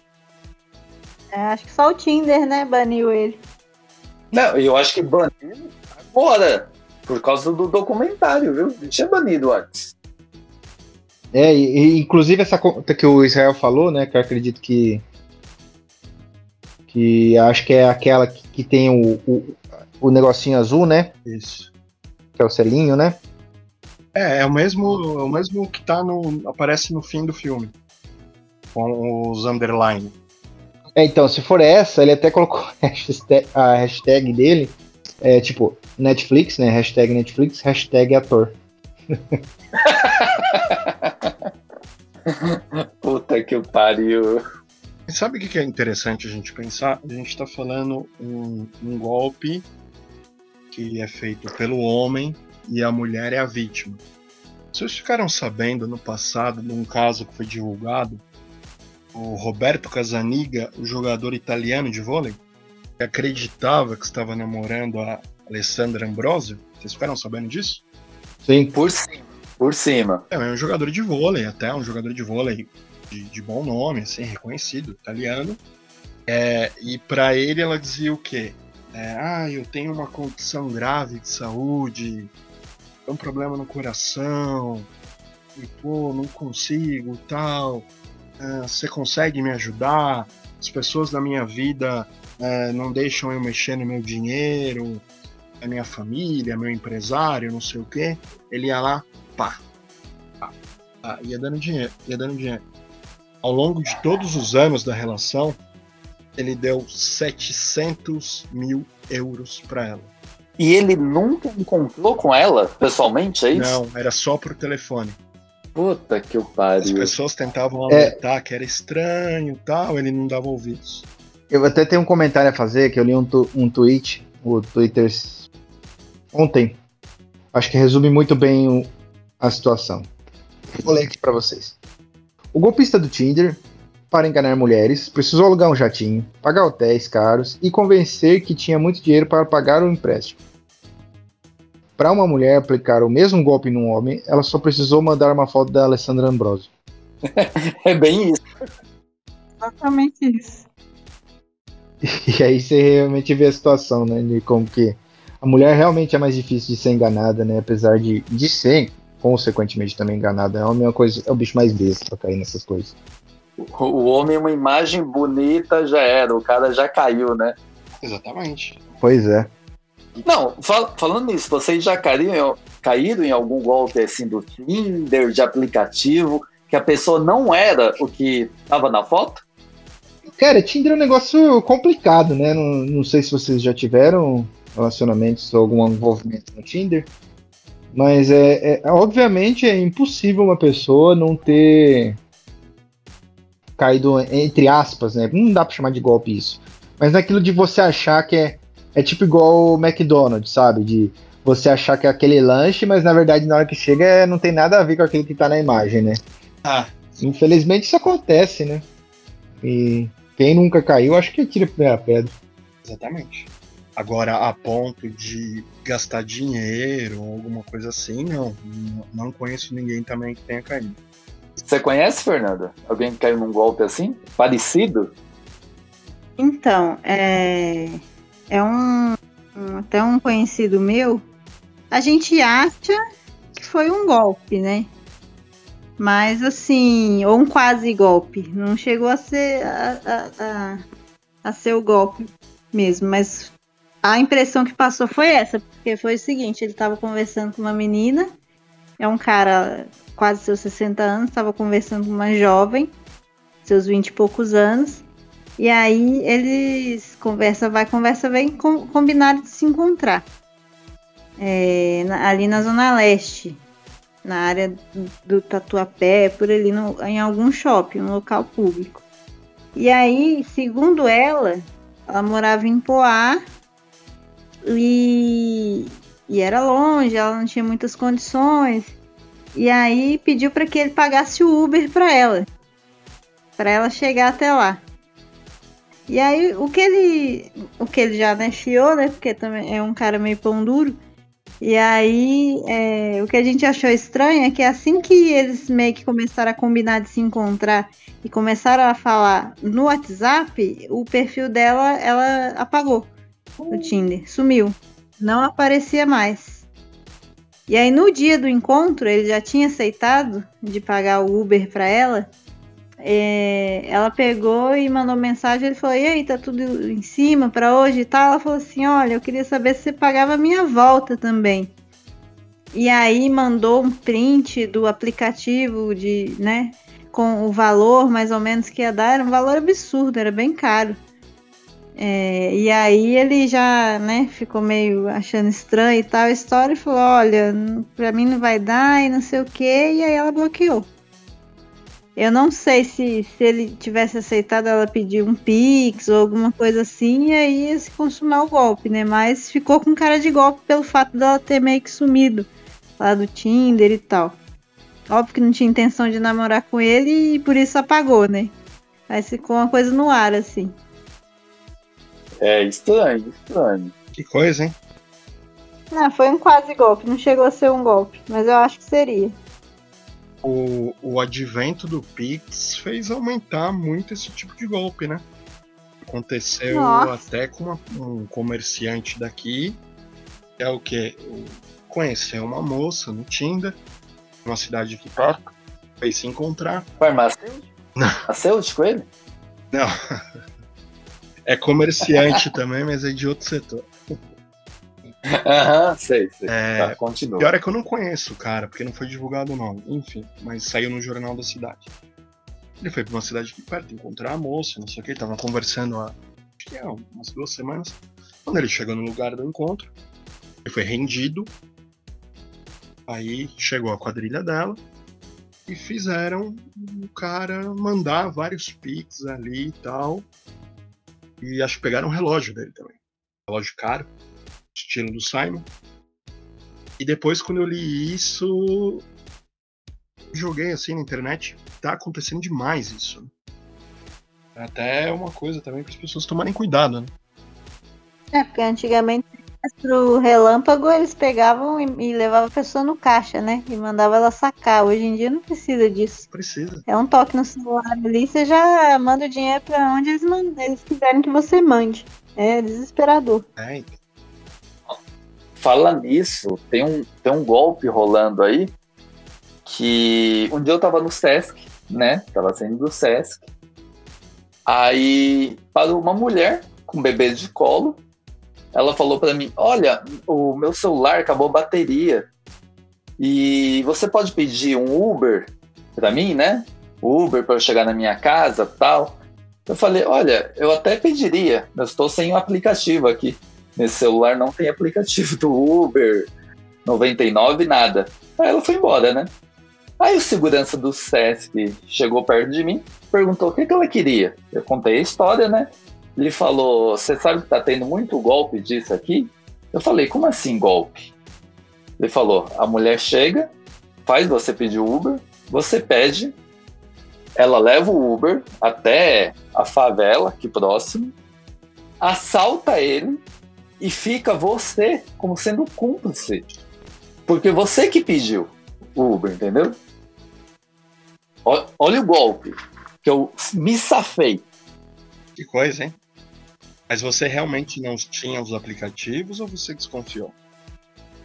É, acho que só o Tinder, né, baniu ele. Não, eu acho que baniu agora. Por causa do documentário, viu? Não tinha banido antes. É, e, e, inclusive essa conta que o Israel falou, né? Que eu acredito que. Que acho que é aquela que, que tem o, o, o negocinho azul, né? Isso. Que é o selinho, né? É, é o mesmo, é o mesmo que tá no. aparece no fim do filme. Com os underline. É, então, se for essa, ele até colocou a hashtag, a hashtag dele. É tipo, Netflix, né? Hashtag Netflix, hashtag ator. Puta que pariu. Sabe o que é interessante a gente pensar? A gente está falando um, um golpe que é feito pelo homem e a mulher é a vítima. Vocês ficaram sabendo no passado de um caso que foi divulgado? O Roberto Casaniga, o jogador italiano de vôlei, que acreditava que estava namorando a Alessandra Ambrosio. Vocês ficaram sabendo disso? Sim. Por cima. Por cima. É, é um jogador de vôlei, até um jogador de vôlei de, de bom nome, assim, reconhecido, italiano. É, e para ele ela dizia o quê? É, ah, eu tenho uma condição grave de saúde, um problema no coração, e pô, não consigo, tal. É, você consegue me ajudar? As pessoas da minha vida é, não deixam eu mexer no meu dinheiro, a minha família, meu empresário, não sei o quê. Ele ia lá, pá, pá ia dando dinheiro, ia dando dinheiro. Ao longo de todos os anos da relação, ele deu 700 mil euros para ela. E ele nunca encontrou com ela pessoalmente, é isso? Não, era só por telefone. Puta que o pariu. As pessoas tentavam é. alertar é... que era estranho tal, ele não dava ouvidos. Eu até tenho um comentário a fazer, que eu li um, tu, um tweet, o Twitter ontem. Acho que resume muito bem o, a situação. Vou ler aqui para vocês. O golpista do Tinder, para enganar mulheres, precisou alugar um jatinho, pagar hotéis caros e convencer que tinha muito dinheiro para pagar o empréstimo. Para uma mulher aplicar o mesmo golpe num homem, ela só precisou mandar uma foto da Alessandra Ambrosio. é bem isso. Exatamente isso. E aí você realmente vê a situação, né? De como que a mulher realmente é mais difícil de ser enganada, né? Apesar de, de ser, consequentemente, também enganada. É uma coisa, é o bicho mais besta pra cair nessas coisas. O, o homem, uma imagem bonita já era, o cara já caiu, né? Exatamente. Pois é. Não, fal falando nisso, vocês já caíram, caíram em algum golpe assim do Tinder, de aplicativo, que a pessoa não era o que estava na foto? Cara, Tinder é um negócio complicado, né? Não, não sei se vocês já tiveram relacionamentos ou algum envolvimento no Tinder. Mas é, é, obviamente é impossível uma pessoa não ter caído entre aspas, né? Não dá para chamar de golpe isso. Mas naquilo de você achar que é é tipo igual o McDonald's, sabe? De você achar que é aquele lanche, mas na verdade na hora que chega é, não tem nada a ver com aquilo que tá na imagem, né? Ah. Infelizmente isso acontece, né? E quem nunca caiu, acho que tira a primeira pedra. Exatamente. Agora, a ponto de gastar dinheiro ou alguma coisa assim, não. Não conheço ninguém também que tenha caído. Você conhece, Fernanda? Alguém que caiu num golpe assim? Parecido? Então, é, é um, um, até um conhecido meu. A gente acha que foi um golpe, né? Mas assim, ou um quase golpe. Não chegou a ser a, a, a, a ser o golpe mesmo, mas a impressão que passou foi essa, porque foi o seguinte, ele estava conversando com uma menina, é um cara quase seus 60 anos, estava conversando com uma jovem, seus 20 e poucos anos, e aí eles conversa vai, conversa vem, com, combinaram de se encontrar. É, na, ali na Zona Leste, na área do, Tatuapé, por ali no, em algum shopping, um local público. E aí, segundo ela, ela morava em Poá e, e era longe, ela não tinha muitas condições. E aí pediu para que ele pagasse o Uber para ela, para ela chegar até lá. E aí o que ele, o que ele já né, fiou, né? Porque também é um cara meio pão duro. E aí é, o que a gente achou estranho é que assim que eles meio que começaram a combinar de se encontrar e começaram a falar no WhatsApp, o perfil dela ela apagou no Tinder. Sumiu. Não aparecia mais. E aí no dia do encontro, ele já tinha aceitado de pagar o Uber para ela. É, ela pegou e mandou mensagem. Ele falou: E aí, tá tudo em cima para hoje e tal? Ela falou assim: Olha, eu queria saber se você pagava a minha volta também. E aí mandou um print do aplicativo de, né, com o valor mais ou menos que ia dar. Era um valor absurdo, era bem caro. É, e aí ele já, né, ficou meio achando estranho e tal a história e falou, olha, pra mim não vai dar e não sei o que, e aí ela bloqueou. Eu não sei se, se ele tivesse aceitado ela pedir um pix ou alguma coisa assim, e aí ia se consumar o golpe, né? Mas ficou com cara de golpe pelo fato dela ter meio que sumido lá do Tinder e tal. Óbvio que não tinha intenção de namorar com ele e por isso apagou, né? Mas ficou uma coisa no ar, assim. É estranho, estranho. Que coisa, hein? Não, foi um quase golpe, não chegou a ser um golpe, mas eu acho que seria. O, o advento do Pix fez aumentar muito esse tipo de golpe, né? Aconteceu Nossa. até com uma, um comerciante daqui, que é o que? Conheceu uma moça no Tinder, numa cidade aqui perto, foi se encontrar. Farmacêutico? Não. Farmacêutico ele? Não. É comerciante também, mas é de outro setor. Aham, sei, sei. É, tá, continua. Pior é que eu não conheço o cara, porque não foi divulgado o nome. Enfim, mas saiu no jornal da cidade. Ele foi pra uma cidade aqui perto encontrar a moça, não sei o que, tava conversando há acho que é, umas duas semanas. Quando ele chegou no lugar do encontro, ele foi rendido. Aí chegou a quadrilha dela e fizeram o cara mandar vários pics ali e tal. E acho que pegaram o relógio dele também. Relógio caro, estilo do Simon. E depois, quando eu li isso, joguei assim na internet. Tá acontecendo demais isso. Né? É até uma coisa também para as pessoas tomarem cuidado, né? É, porque antigamente pro relâmpago eles pegavam e, e levavam a pessoa no caixa, né? E mandavam ela sacar. Hoje em dia não precisa disso. Precisa. É um toque no celular ali, você já manda o dinheiro para onde eles, mandam, eles quiserem que você mande. É desesperador. É. Fala nisso, tem um, tem um golpe rolando aí que um dia eu tava no Sesc, né? Tava saindo do Sesc. Aí parou uma mulher com bebês de colo ela falou para mim: Olha, o meu celular acabou a bateria. E você pode pedir um Uber para mim, né? Uber para eu chegar na minha casa tal. Eu falei: Olha, eu até pediria, eu estou sem o aplicativo aqui. Nesse celular não tem aplicativo do Uber, 99, nada. Aí ela foi embora, né? Aí o segurança do SESC chegou perto de mim, perguntou o que, que ela queria. Eu contei a história, né? Ele falou: Você sabe que tá tendo muito golpe disso aqui? Eu falei: Como assim golpe? Ele falou: A mulher chega, faz você pedir Uber, você pede, ela leva o Uber até a favela aqui próximo, assalta ele e fica você como sendo cúmplice. Porque você que pediu o Uber, entendeu? Olha o golpe que eu me safei. Que coisa, hein? Mas você realmente não tinha os aplicativos ou você desconfiou?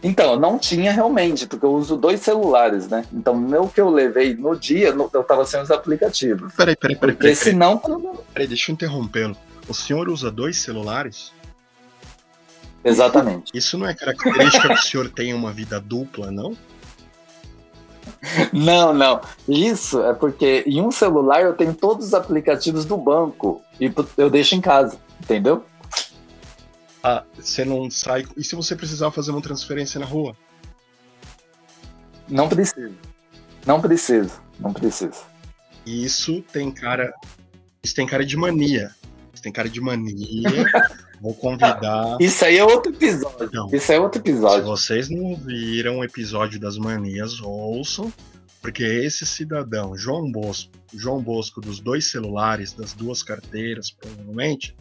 Então, eu não tinha realmente, porque eu uso dois celulares, né? Então, no que eu levei no dia, eu tava sem os aplicativos. Peraí, peraí, peraí. Porque peraí, senão. Peraí, deixa eu interrompê-lo. O senhor usa dois celulares? Exatamente. Isso não é característica que o senhor tenha uma vida dupla, não? Não, não. Isso é porque em um celular eu tenho todos os aplicativos do banco e eu deixo em casa, entendeu? Ah, você não sai. E se você precisar fazer uma transferência na rua? Não precisa. Não precisa. Não precisa. Isso tem cara. Isso tem cara de mania. Isso tem cara de mania. Vou convidar. Isso aí é outro episódio. Não. Isso é outro episódio. Se vocês não ouviram o episódio das manias, ouçam. Porque esse cidadão, João Bosco, João Bosco dos dois celulares, das duas carteiras, provavelmente,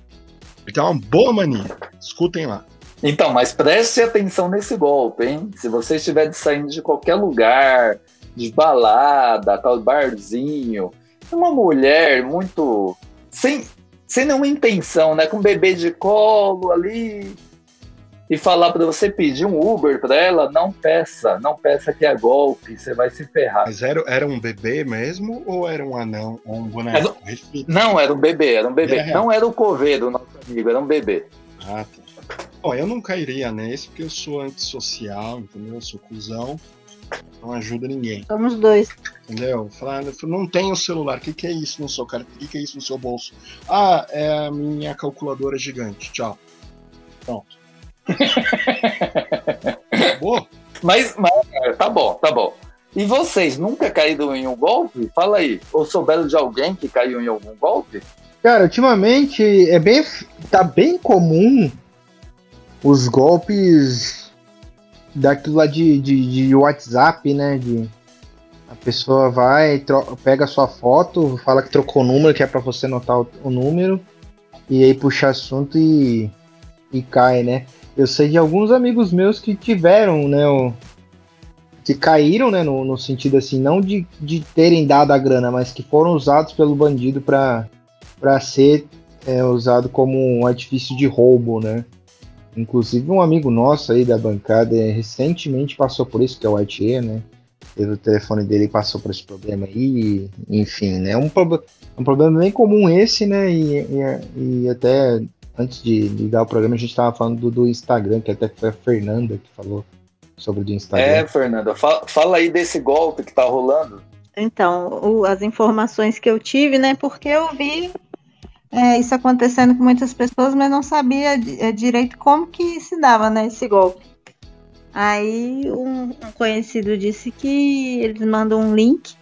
ele tem uma boa mania. Escutem lá. Então, mas preste atenção nesse golpe, hein? Se você estiver saindo de qualquer lugar, de balada, tal barzinho, uma mulher muito sem sem nenhuma intenção, né? Com um bebê de colo ali e falar para você pedir um Uber para ela, não peça, não peça que é golpe, você vai se ferrar. Mas era, era um bebê mesmo ou era um anão ou um boneco? Era, não, era um bebê, era um bebê. Era não era o coveiro, nosso amigo, era um bebê. Ah, tá. Bom, eu não cairia nesse porque eu sou antissocial, entendeu? Eu sou cuzão não ajuda ninguém. Somos dois. Entendeu? Falar, não tenho celular. O que, que é isso no seu cara? O que, que é isso no seu bolso? Ah, é a minha calculadora gigante. Tchau. Pronto. Acabou? Mas, mas, tá bom, tá bom. E vocês nunca caíram em um golpe? Fala aí. Ou souberam de alguém que caiu em algum golpe? Cara, ultimamente é bem. tá bem comum os golpes daquilo lá de, de, de WhatsApp, né? De, a pessoa vai, pega a sua foto, fala que trocou o número, que é para você notar o, o, número, e aí puxa assunto e, e cai, né? Eu sei de alguns amigos meus que tiveram, né? O, que caíram, né? No, no sentido assim, não de, de terem dado a grana, mas que foram usados pelo bandido para ser é, usado como um artifício de roubo, né? Inclusive um amigo nosso aí da bancada recentemente passou por isso, que é o Aitier, né? Teve o telefone dele passou por esse problema aí, enfim, né? Um, prob um problema bem comum esse, né? E, e, e até antes de ligar o programa a gente estava falando do, do, Instagram, que até foi a Fernanda que falou sobre o Instagram. É, Fernanda, fala, fala aí desse golpe que tá rolando. Então, o, as informações que eu tive, né? Porque eu vi é, isso acontecendo com muitas pessoas, mas não sabia é, direito como que se dava, né, esse golpe. Aí um, um conhecido disse que eles mandam um link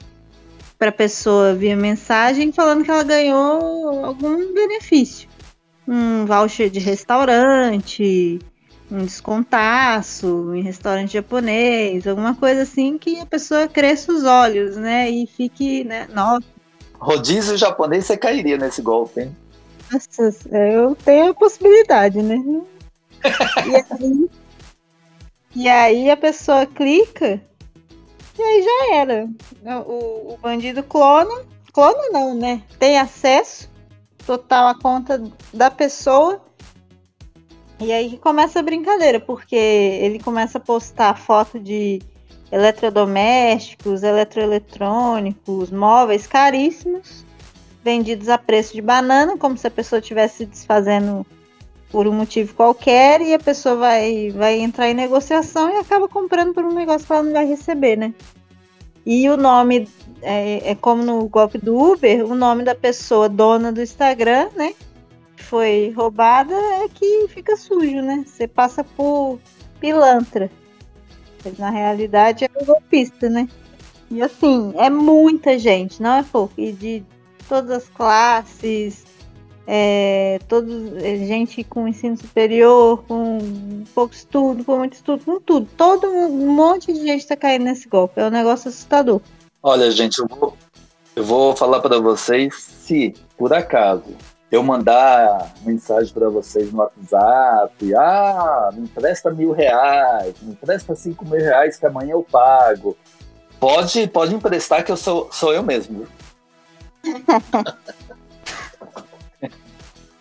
para a pessoa via mensagem falando que ela ganhou algum benefício. Um voucher de restaurante, um descontaço em restaurante japonês, alguma coisa assim que a pessoa cresça os olhos, né? E fique, né? Nossa, Rodízio japonês, você cairia nesse golpe, hein? Nossa, eu tenho a possibilidade, né? e, aí, e aí a pessoa clica e aí já era. O, o bandido clona, clona não, né? Tem acesso total à conta da pessoa. E aí começa a brincadeira, porque ele começa a postar foto de eletrodomésticos, eletroeletrônicos, móveis caríssimos, vendidos a preço de banana, como se a pessoa estivesse se desfazendo por um motivo qualquer e a pessoa vai, vai entrar em negociação e acaba comprando por um negócio que ela não vai receber, né? E o nome é, é como no golpe do Uber, o nome da pessoa dona do Instagram, né? Foi roubada é que fica sujo, né? Você passa por pilantra. Mas na realidade é golpista, né? E assim, é muita gente, não é pouco. E de todas as classes, é, todos, é, gente com ensino superior, com pouco estudo, com muito estudo, com tudo. Todo um monte de gente está caindo nesse golpe. É um negócio assustador. Olha, gente, eu vou, eu vou falar para vocês se, por acaso, eu mandar mensagem para vocês no WhatsApp, ah, me empresta mil reais, me empresta cinco mil reais que amanhã eu pago. Pode, pode emprestar que eu sou, sou eu mesmo.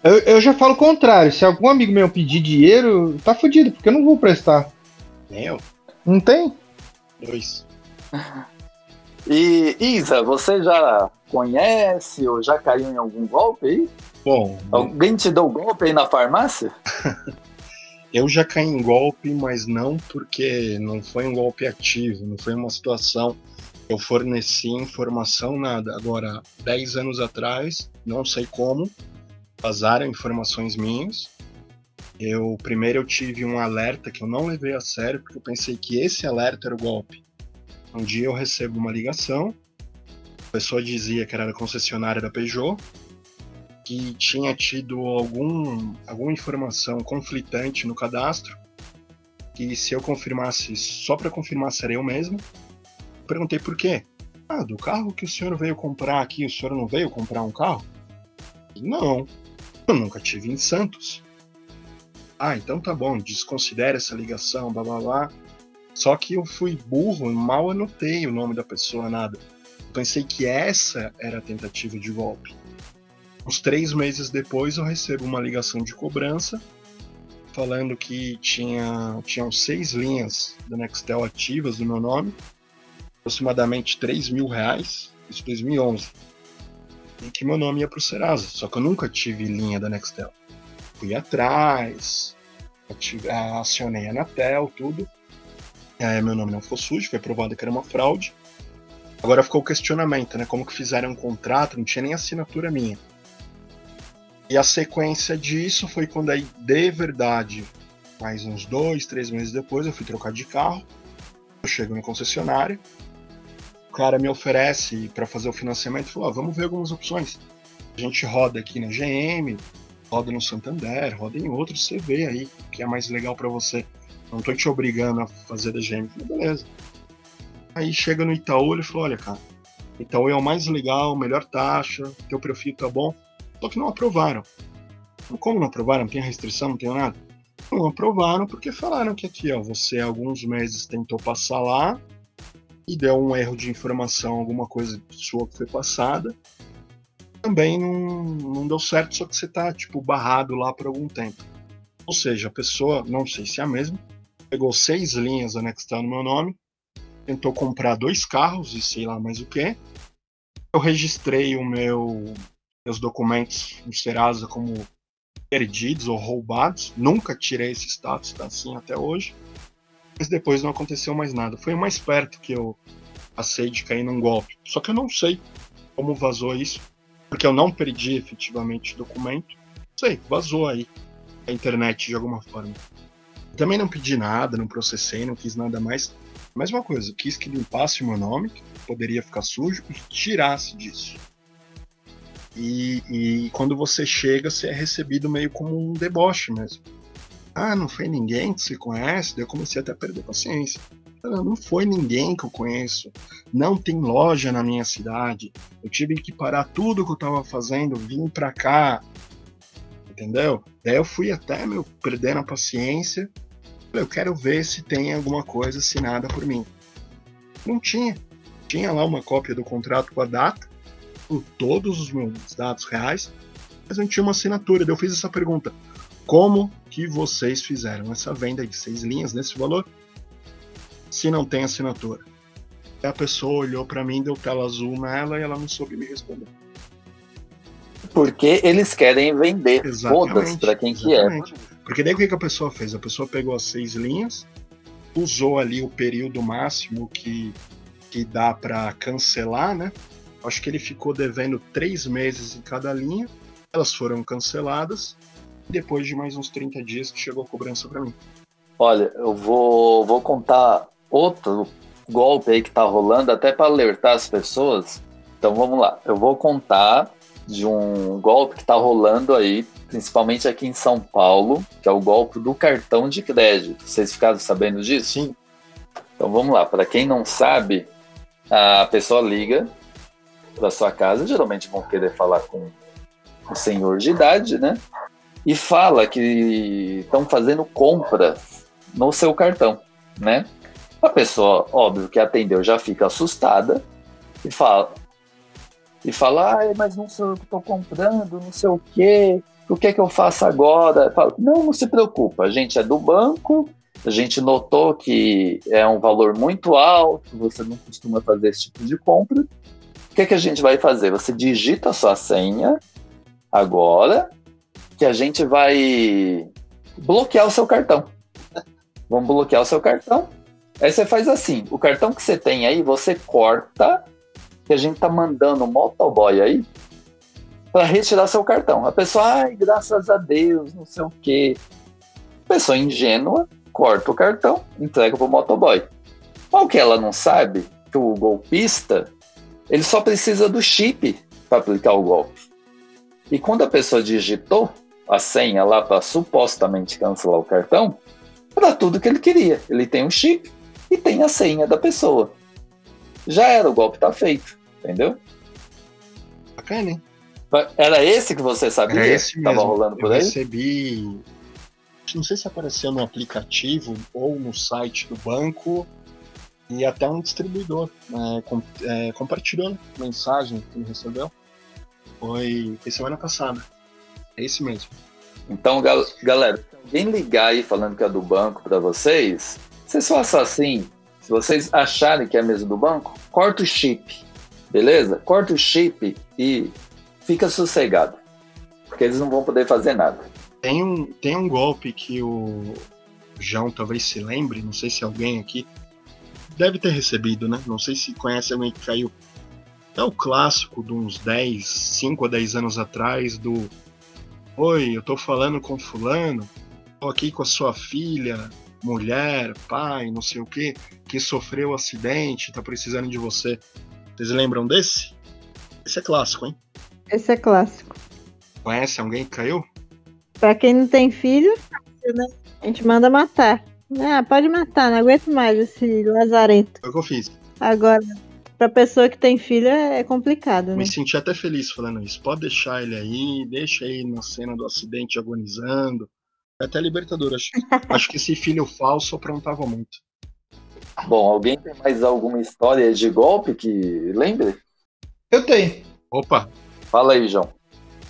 eu, eu já falo o contrário. Se algum amigo meu pedir dinheiro, tá fudido, porque eu não vou prestar. Nem eu. Não tem? Dois. E Isa, você já conhece ou já caiu em algum golpe aí? Bom, Alguém te deu golpe aí na farmácia? eu já caí em golpe, mas não porque não foi um golpe ativo, não foi uma situação eu forneci informação, nada. Agora, 10 anos atrás, não sei como, vazaram informações minhas. Eu primeiro eu tive um alerta que eu não levei a sério, porque eu pensei que esse alerta era o golpe. Um dia eu recebo uma ligação, a pessoa dizia que era concessionária da Peugeot, que tinha tido algum, alguma informação conflitante no cadastro, que se eu confirmasse, só para confirmar se era eu mesmo, perguntei por quê. Ah, do carro que o senhor veio comprar aqui, o senhor não veio comprar um carro? Não, eu nunca tive em Santos. Ah, então tá bom, desconsidere essa ligação, blá blá blá. Só que eu fui burro, mal anotei o nome da pessoa, nada. Pensei que essa era a tentativa de golpe. Uns três meses depois eu recebo uma ligação de cobrança falando que tinha, tinham seis linhas da Nextel ativas do meu nome aproximadamente 3 mil reais, isso em 2011, e que meu nome ia para o Serasa, só que eu nunca tive linha da Nextel. Fui atrás, acionei a Anatel, tudo. É, meu nome não ficou sujo, foi provado que era uma fraude. Agora ficou o questionamento, né? Como que fizeram um contrato, não tinha nem assinatura minha. E a sequência disso foi quando aí, de verdade, mais uns dois, três meses depois, eu fui trocar de carro. Eu chego no concessionário, o cara me oferece para fazer o financiamento, falou, ah, vamos ver algumas opções. A gente roda aqui na GM, roda no Santander, roda em outros, você vê aí o que é mais legal para você. Não tô te obrigando a fazer da GM. Falei, beleza. Aí chega no Itaú, ele falou, olha, cara, Itaú é o mais legal, melhor taxa, teu perfil tá bom, só que não aprovaram. Como não aprovaram? Não tem restrição, não tem nada? Não aprovaram porque falaram que aqui, ó, você alguns meses tentou passar lá, e deu um erro de informação, alguma coisa sua que foi passada, também não, não deu certo, só que você tá, tipo, barrado lá por algum tempo. Ou seja, a pessoa, não sei se é a mesma, pegou seis linhas anexadas no meu nome, tentou comprar dois carros e sei lá mais o que. Eu registrei o meu meus documentos no Serasa como perdidos ou roubados. Nunca tirei esse status, tá assim até hoje mas depois não aconteceu mais nada. Foi o mais perto que eu passei de cair num golpe. Só que eu não sei como vazou isso, porque eu não perdi efetivamente o documento. Sei, vazou aí a internet de alguma forma. Também não pedi nada, não processei, não quis nada mais. Mesma coisa, quis que limpasse o meu nome, que poderia ficar sujo, e tirasse disso. E, e quando você chega, você é recebido meio como um deboche mesmo ah, não foi ninguém que você conhece, daí eu comecei até a perder paciência. Não foi ninguém que eu conheço. Não tem loja na minha cidade. Eu tive que parar tudo que eu tava fazendo, vim pra cá. Entendeu? Daí eu fui até, meu, perdendo a paciência. Eu quero ver se tem alguma coisa assinada por mim. Não tinha. Tinha lá uma cópia do contrato com a data, com todos os meus dados reais, mas não tinha uma assinatura. Eu fiz essa pergunta: como que vocês fizeram essa venda de seis linhas nesse valor se não tem assinatura? A pessoa olhou para mim, deu tela azul nela e ela não soube me responder. porque eles querem vender. Foda-se pra quem exatamente. que é. Porque daí o que, a pessoa fez? A pessoa pegou as seis linhas, usou ali o período máximo que, que dá para cancelar, né? Acho que ele ficou devendo três meses em cada linha. Elas foram canceladas. Depois de mais uns 30 dias que chegou a cobrança para mim. Olha, eu vou, vou contar outro golpe aí que tá rolando, até para alertar as pessoas. Então vamos lá. Eu vou contar de um golpe que tá rolando aí, principalmente aqui em São Paulo, que é o golpe do cartão de crédito. Vocês ficaram sabendo disso? Sim. Então vamos lá. Para quem não sabe, a pessoa liga para sua casa, geralmente vão querer falar com o senhor de idade, né? E fala que estão fazendo compras no seu cartão, né? A pessoa, óbvio, que atendeu já fica assustada e fala, e fala, ah, mas não sei o que estou comprando, não sei o quê, o que é que eu faço agora? Fala, não, não se preocupa, a gente é do banco, a gente notou que é um valor muito alto, você não costuma fazer esse tipo de compra. O que é que a gente vai fazer? Você digita a sua senha agora, que a gente vai bloquear o seu cartão. Vamos bloquear o seu cartão. Aí você faz assim: o cartão que você tem aí, você corta, que a gente tá mandando um motoboy aí para retirar seu cartão. A pessoa, ai, graças a Deus, não sei o quê. Pessoa ingênua, corta o cartão, entrega pro motoboy. O que ela não sabe, que o golpista, ele só precisa do chip para aplicar o golpe. E quando a pessoa digitou a senha lá para supostamente cancelar o cartão, para tudo que ele queria. Ele tem um chip e tem a senha da pessoa. Já era, o golpe tá feito, entendeu? Bacana, hein? Era esse que você sabia? Era esse mesmo. Tava rolando por Eu aí? recebi. Não sei se apareceu no aplicativo ou no site do banco. E até um distribuidor né, com, é, compartilhou mensagem que ele recebeu. Foi, foi semana passada. É esse mesmo. Então, gal galera, alguém ligar aí falando que é do banco para vocês, vocês façam assim. Se vocês acharem que é mesmo do banco, corta o chip. Beleza? Corta o chip e fica sossegado. Porque eles não vão poder fazer nada. Tem um, tem um golpe que o João talvez se lembre, não sei se alguém aqui deve ter recebido, né? Não sei se conhece alguém que caiu. É o clássico de uns 10, 5 a 10 anos atrás do Oi, eu tô falando com fulano, tô aqui com a sua filha, mulher, pai, não sei o que, que sofreu um acidente, tá precisando de você. Vocês lembram desse? Esse é clássico, hein? Esse é clássico. Conhece alguém que caiu? Pra quem não tem filho, né? A gente manda matar. Ah, pode matar, não aguento mais esse lazarento. Foi o que eu fiz. Agora, pra pessoa que tem filho é complicado, né? Me senti até feliz falando isso. Pode deixar ele aí, deixa aí na cena do acidente agonizando. É até libertador. Acho, acho que esse filho falso aprontava muito. Bom, alguém tem mais alguma história de golpe que lembre? Eu tenho. Opa, Fala aí, João.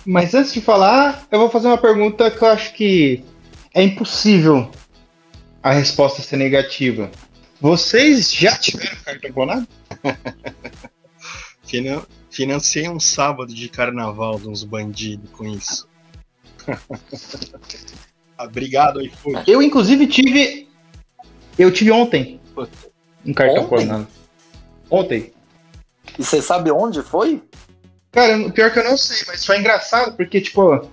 Mas antes de falar, eu vou fazer uma pergunta que eu acho que é impossível a resposta ser negativa. Vocês já tiveram cartão clonado? finan financei um sábado de carnaval de uns bandidos com isso. Obrigado, iFood. Eu, inclusive, tive. Eu tive ontem um cartão Ontem? clonado. Ontem. E você sabe onde foi? Cara, o pior que eu não sei, mas foi engraçado porque, tipo,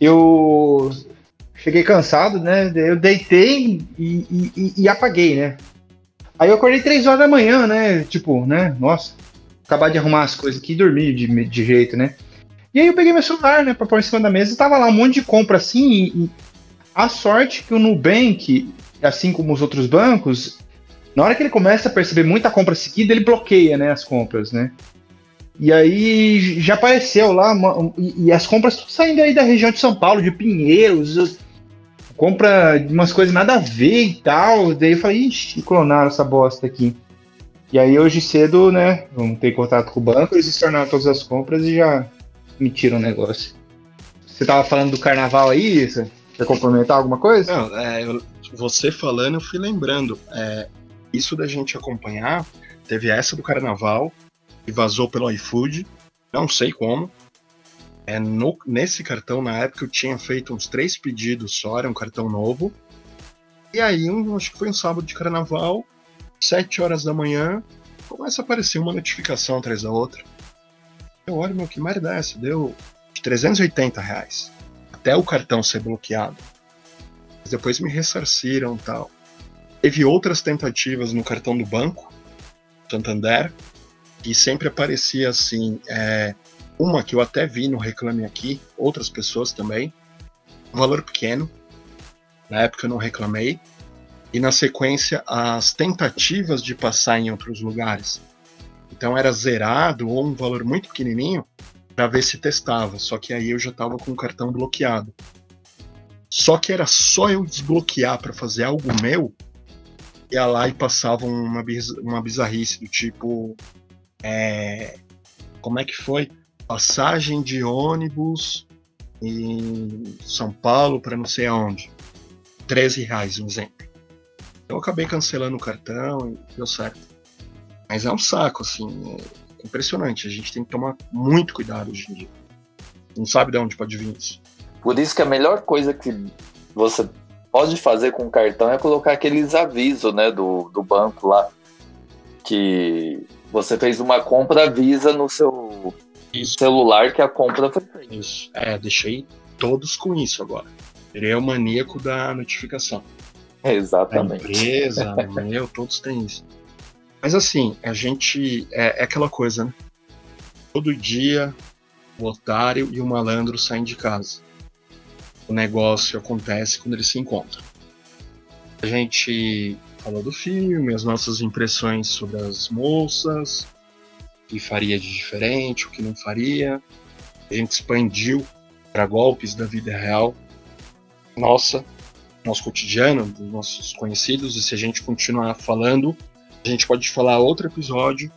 eu cheguei cansado, né? Eu deitei e, e- e- e apaguei, né? Aí eu acordei três horas da manhã, né? Tipo, né? Nossa, acabar de arrumar as coisas aqui e dormir de, de jeito, né? E aí eu peguei meu celular, né, pra pôr em cima da mesa e tava lá um monte de compra assim. E, e a sorte que o Nubank, assim como os outros bancos, na hora que ele começa a perceber muita compra seguida, ele bloqueia, né, as compras, né? E aí já apareceu lá, uma- e, e as compras saindo aí da região de São Paulo, de Pinheiros, compra de umas coisas nada a ver e tal. Daí eu falei, ixi, clonaram essa bosta aqui. E aí hoje cedo, né, vamos ter contato com o banco, eles tornaram todas as compras e já me tiram o negócio. Você tava falando do carnaval aí, você quer complementar alguma coisa? Não, é, eu- você falando, eu fui lembrando. é, isso da gente acompanhar, teve essa do carnaval, que vazou pelo iFood, não sei como. É, no, nesse cartão, na época, eu tinha feito uns três pedidos só, era um cartão novo. E aí, um, acho que foi um sábado de carnaval, sete horas da manhã, começa a aparecer uma notificação atrás da outra. Eu olho, meu, que merda é essa? Deu 380 reais. Até o cartão ser bloqueado. Depois me ressarciram tal. Teve outras tentativas no cartão do banco, Santander, que sempre aparecia assim, é, uma que eu até vi no Reclame Aqui, outras pessoas também. Um valor pequeno. Na época eu não reclamei. E na sequência, as tentativas de passar em outros lugares. Então era zerado ou um valor muito pequenininho para ver se testava. Só que aí eu já estava com o cartão bloqueado. Só que era só eu desbloquear para fazer algo meu, ia lá e passava uma, uma bizarrice do tipo. É, como é que foi? passagem de ônibus em São Paulo para não sei aonde. 13 reais, um exemplo. Eu acabei cancelando o cartão e deu certo. Mas é um saco, assim, é impressionante. A gente tem que tomar muito cuidado hoje em dia. Não sabe de onde pode vir isso. Por isso que a melhor coisa que você pode fazer com o cartão é colocar aqueles avisos, né, do, do banco lá, que você fez uma compra Visa no seu isso. celular que a compra foi feita. Isso. É, deixei todos com isso agora. Ele é o maníaco da notificação. Exatamente. A empresa, meu, todos têm isso. Mas assim, a gente. É, é, aquela coisa, né? Todo dia o otário e o malandro saem de casa. O negócio acontece quando eles se encontram. A gente falou do filme, as nossas impressões sobre as moças, que faria de diferente, o que não faria. A gente expandiu para golpes da vida real, nossa, nosso cotidiano, dos nossos conhecidos, e se a gente continuar falando, a gente pode falar outro episódio,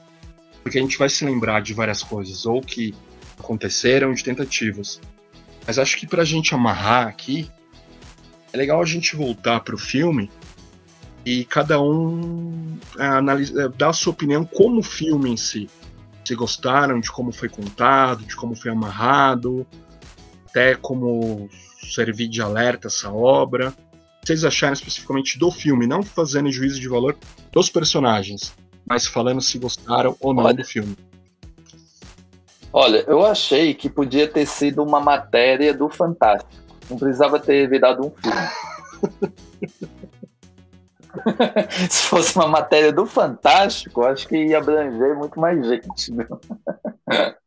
porque a gente vai se lembrar de várias coisas, ou que aconteceram, de tentativas. Mas acho que para a gente amarrar aqui, é legal a gente voltar para o filme e cada um é, analisa, é, dar a sua opinião como o filme em si se gostaram de como foi contado, de como foi amarrado, até como servir de alerta essa obra. Vocês acharam especificamente do filme, não fazendo juízo de valor dos personagens, mas falando se gostaram ou não Olha. do filme. Olha, eu achei que podia ter sido uma matéria do Fantástico. Não precisava ter virado um filme. Se fosse uma matéria do Fantástico, acho que ia abranger muito mais gente.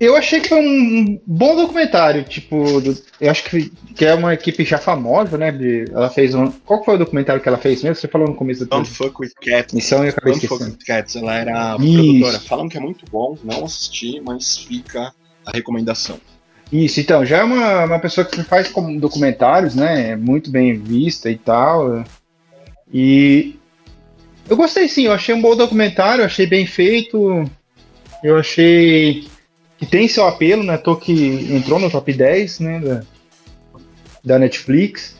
Eu achei que foi um bom documentário, tipo, do- eu acho que, que é uma equipe já famosa, né? de- ela fez um. Qual foi o documentário que ela fez mesmo? Você falou no começo do Don't Fuck With Cats. missão e eu acabei Don't Fuck esquecendo. With Cats, ela era Isso. produtora. Falam que é muito bom, não assisti, mas fica a recomendação. Isso, então, já é uma, uma pessoa que faz como documentários, né? é Muito bem vista e tal. E eu gostei sim, eu achei um bom documentário, achei bem feito. Eu achei que tem seu apelo, né? Tô que entrou no top 10, né? Da, da Netflix.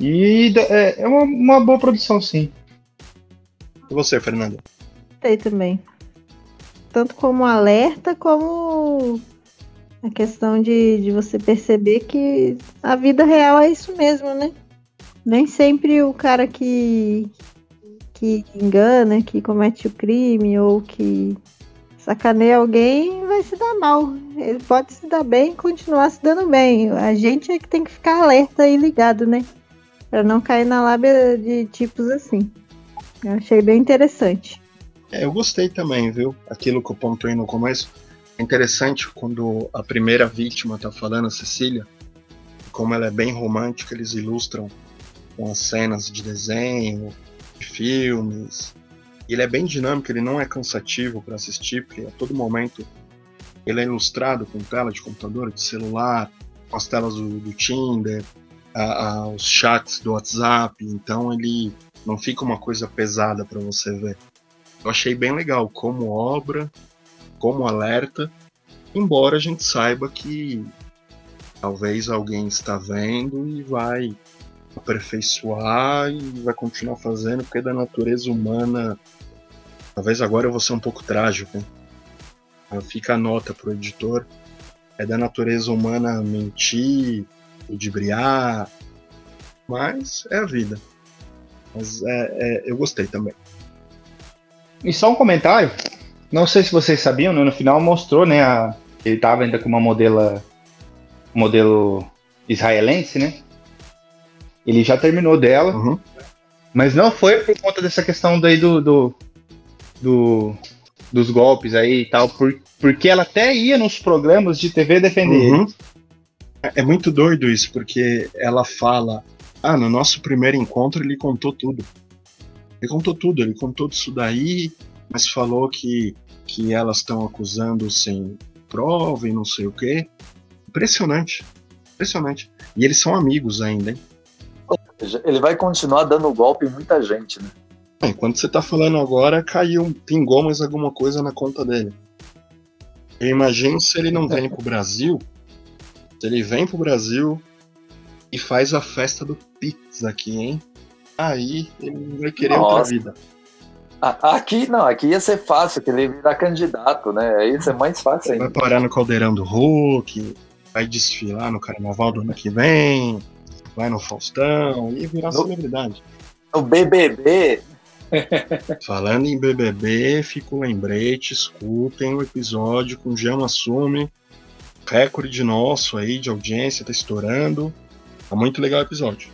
E é, é uma, uma boa produção, sim. E você, Fernanda? Gostei também. Tanto como alerta, como a questão de, de você perceber que a vida real é isso mesmo, né? Nem sempre o cara que, que engana, que comete o crime ou que sacaneia alguém vai se dar mal. Ele pode se dar bem e continuar se dando bem. A gente é que tem que ficar alerta e ligado, né? Pra não cair na lábia de tipos assim. Eu achei bem interessante. É, eu gostei também, viu? Aquilo que eu pontuei no começo. É interessante quando a primeira vítima tá falando, a Cecília, como ela é bem romântica, eles ilustram com as cenas de desenho, de filmes. Ele é bem dinâmico, ele não é cansativo para assistir, porque a todo momento ele é ilustrado com tela de computador, de celular, com as telas do, do Tinder, a- a- os chats do WhatsApp, então ele não fica uma coisa pesada para você ver. Eu achei bem legal como obra, como alerta, embora a gente saiba que talvez alguém está vendo e vai aperfeiçoar e vai continuar fazendo, porque da natureza humana. Talvez agora eu vou ser um pouco trágico. hein? Ah, Fica a nota pro editor. é da natureza humana mentir, ludibriar, mas é a vida. Mas é, é, eu gostei também. E só um comentário. Não sei se vocês sabiam, né? no final mostrou, né? A, ele tava ainda com uma modela, modelo israelense, né? Ele já terminou dela, Uhum. mas não foi por conta dessa questão daí do, do, do- dos golpes aí e tal, por, porque ela até ia nos programas de TV defender. Uhum. É é muito doido isso, porque ela fala: Ah, no nosso primeiro encontro ele contou tudo. Ele contou tudo, ele contou disso daí, mas falou que, que elas estão acusando sem prova e não sei o quê. Impressionante. Impressionante. E eles são amigos ainda, hein? Ele vai continuar dando golpe em muita gente, né? Enquanto você tá falando agora, caiu, pingou mais alguma coisa na conta dele. Eu imagino se ele não vem pro Brasil, se ele vem pro Brasil e faz a festa do Pix aqui, hein? Aí ele não vai querer outra Nossa. vida. A- Aqui não, aqui ia ser fácil, que ele virar candidato, né? Aí ia ser mais fácil Vai ainda. parar no Caldeirão do Hulk, vai desfilar no Carnaval do ano que vem, vai no Faustão e virar No- celebridade. O BBB, Falando em BBB, fica o lembrete, escutem o episódio com o Jean Assume. Recorde nosso aí de audiência, tá estourando. Tá muito legal o episódio.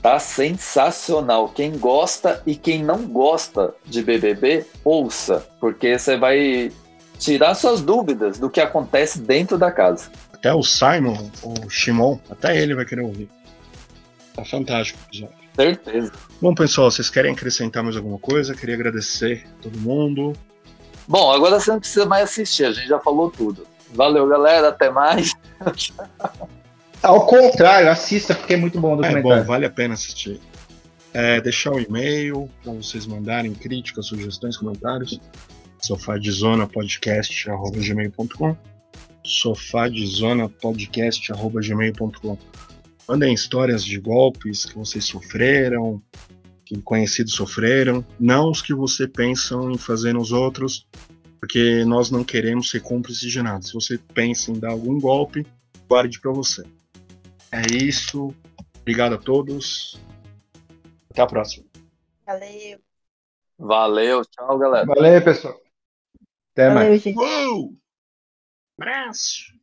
tá sensacional. Quem gosta e quem não gosta de BBB, ouça, porque você vai tirar suas dúvidas do que acontece dentro da casa. Até o Simon, o Shimon, até ele vai querer ouvir. Tá fantástico o episódio. Certeza. Bom, pessoal, vocês querem acrescentar mais alguma coisa? Queria agradecer a todo mundo. Bom, agora você não precisa mais assistir, a gente já falou tudo. Valeu, galera, até mais. Ao contrário, assista porque é muito bom o É documentário. bom, vale a pena assistir. É, deixar um e-mail para vocês mandarem críticas, sugestões, comentários. sofadzonapodcast.gmail.com sofadzonapodcast.gmail.com Mandem histórias de golpes que vocês sofreram, que conhecidos sofreram, não os que você pensam em fazer nos outros, porque nós não queremos ser cúmplices de nada. Se você pensa em dar algum golpe, guarde para você. É isso. Obrigado a todos. Até a próxima. Valeu. Valeu, tchau, galera. Valeu, pessoal. Até mais. Valeu, gente. Uou! Abraço!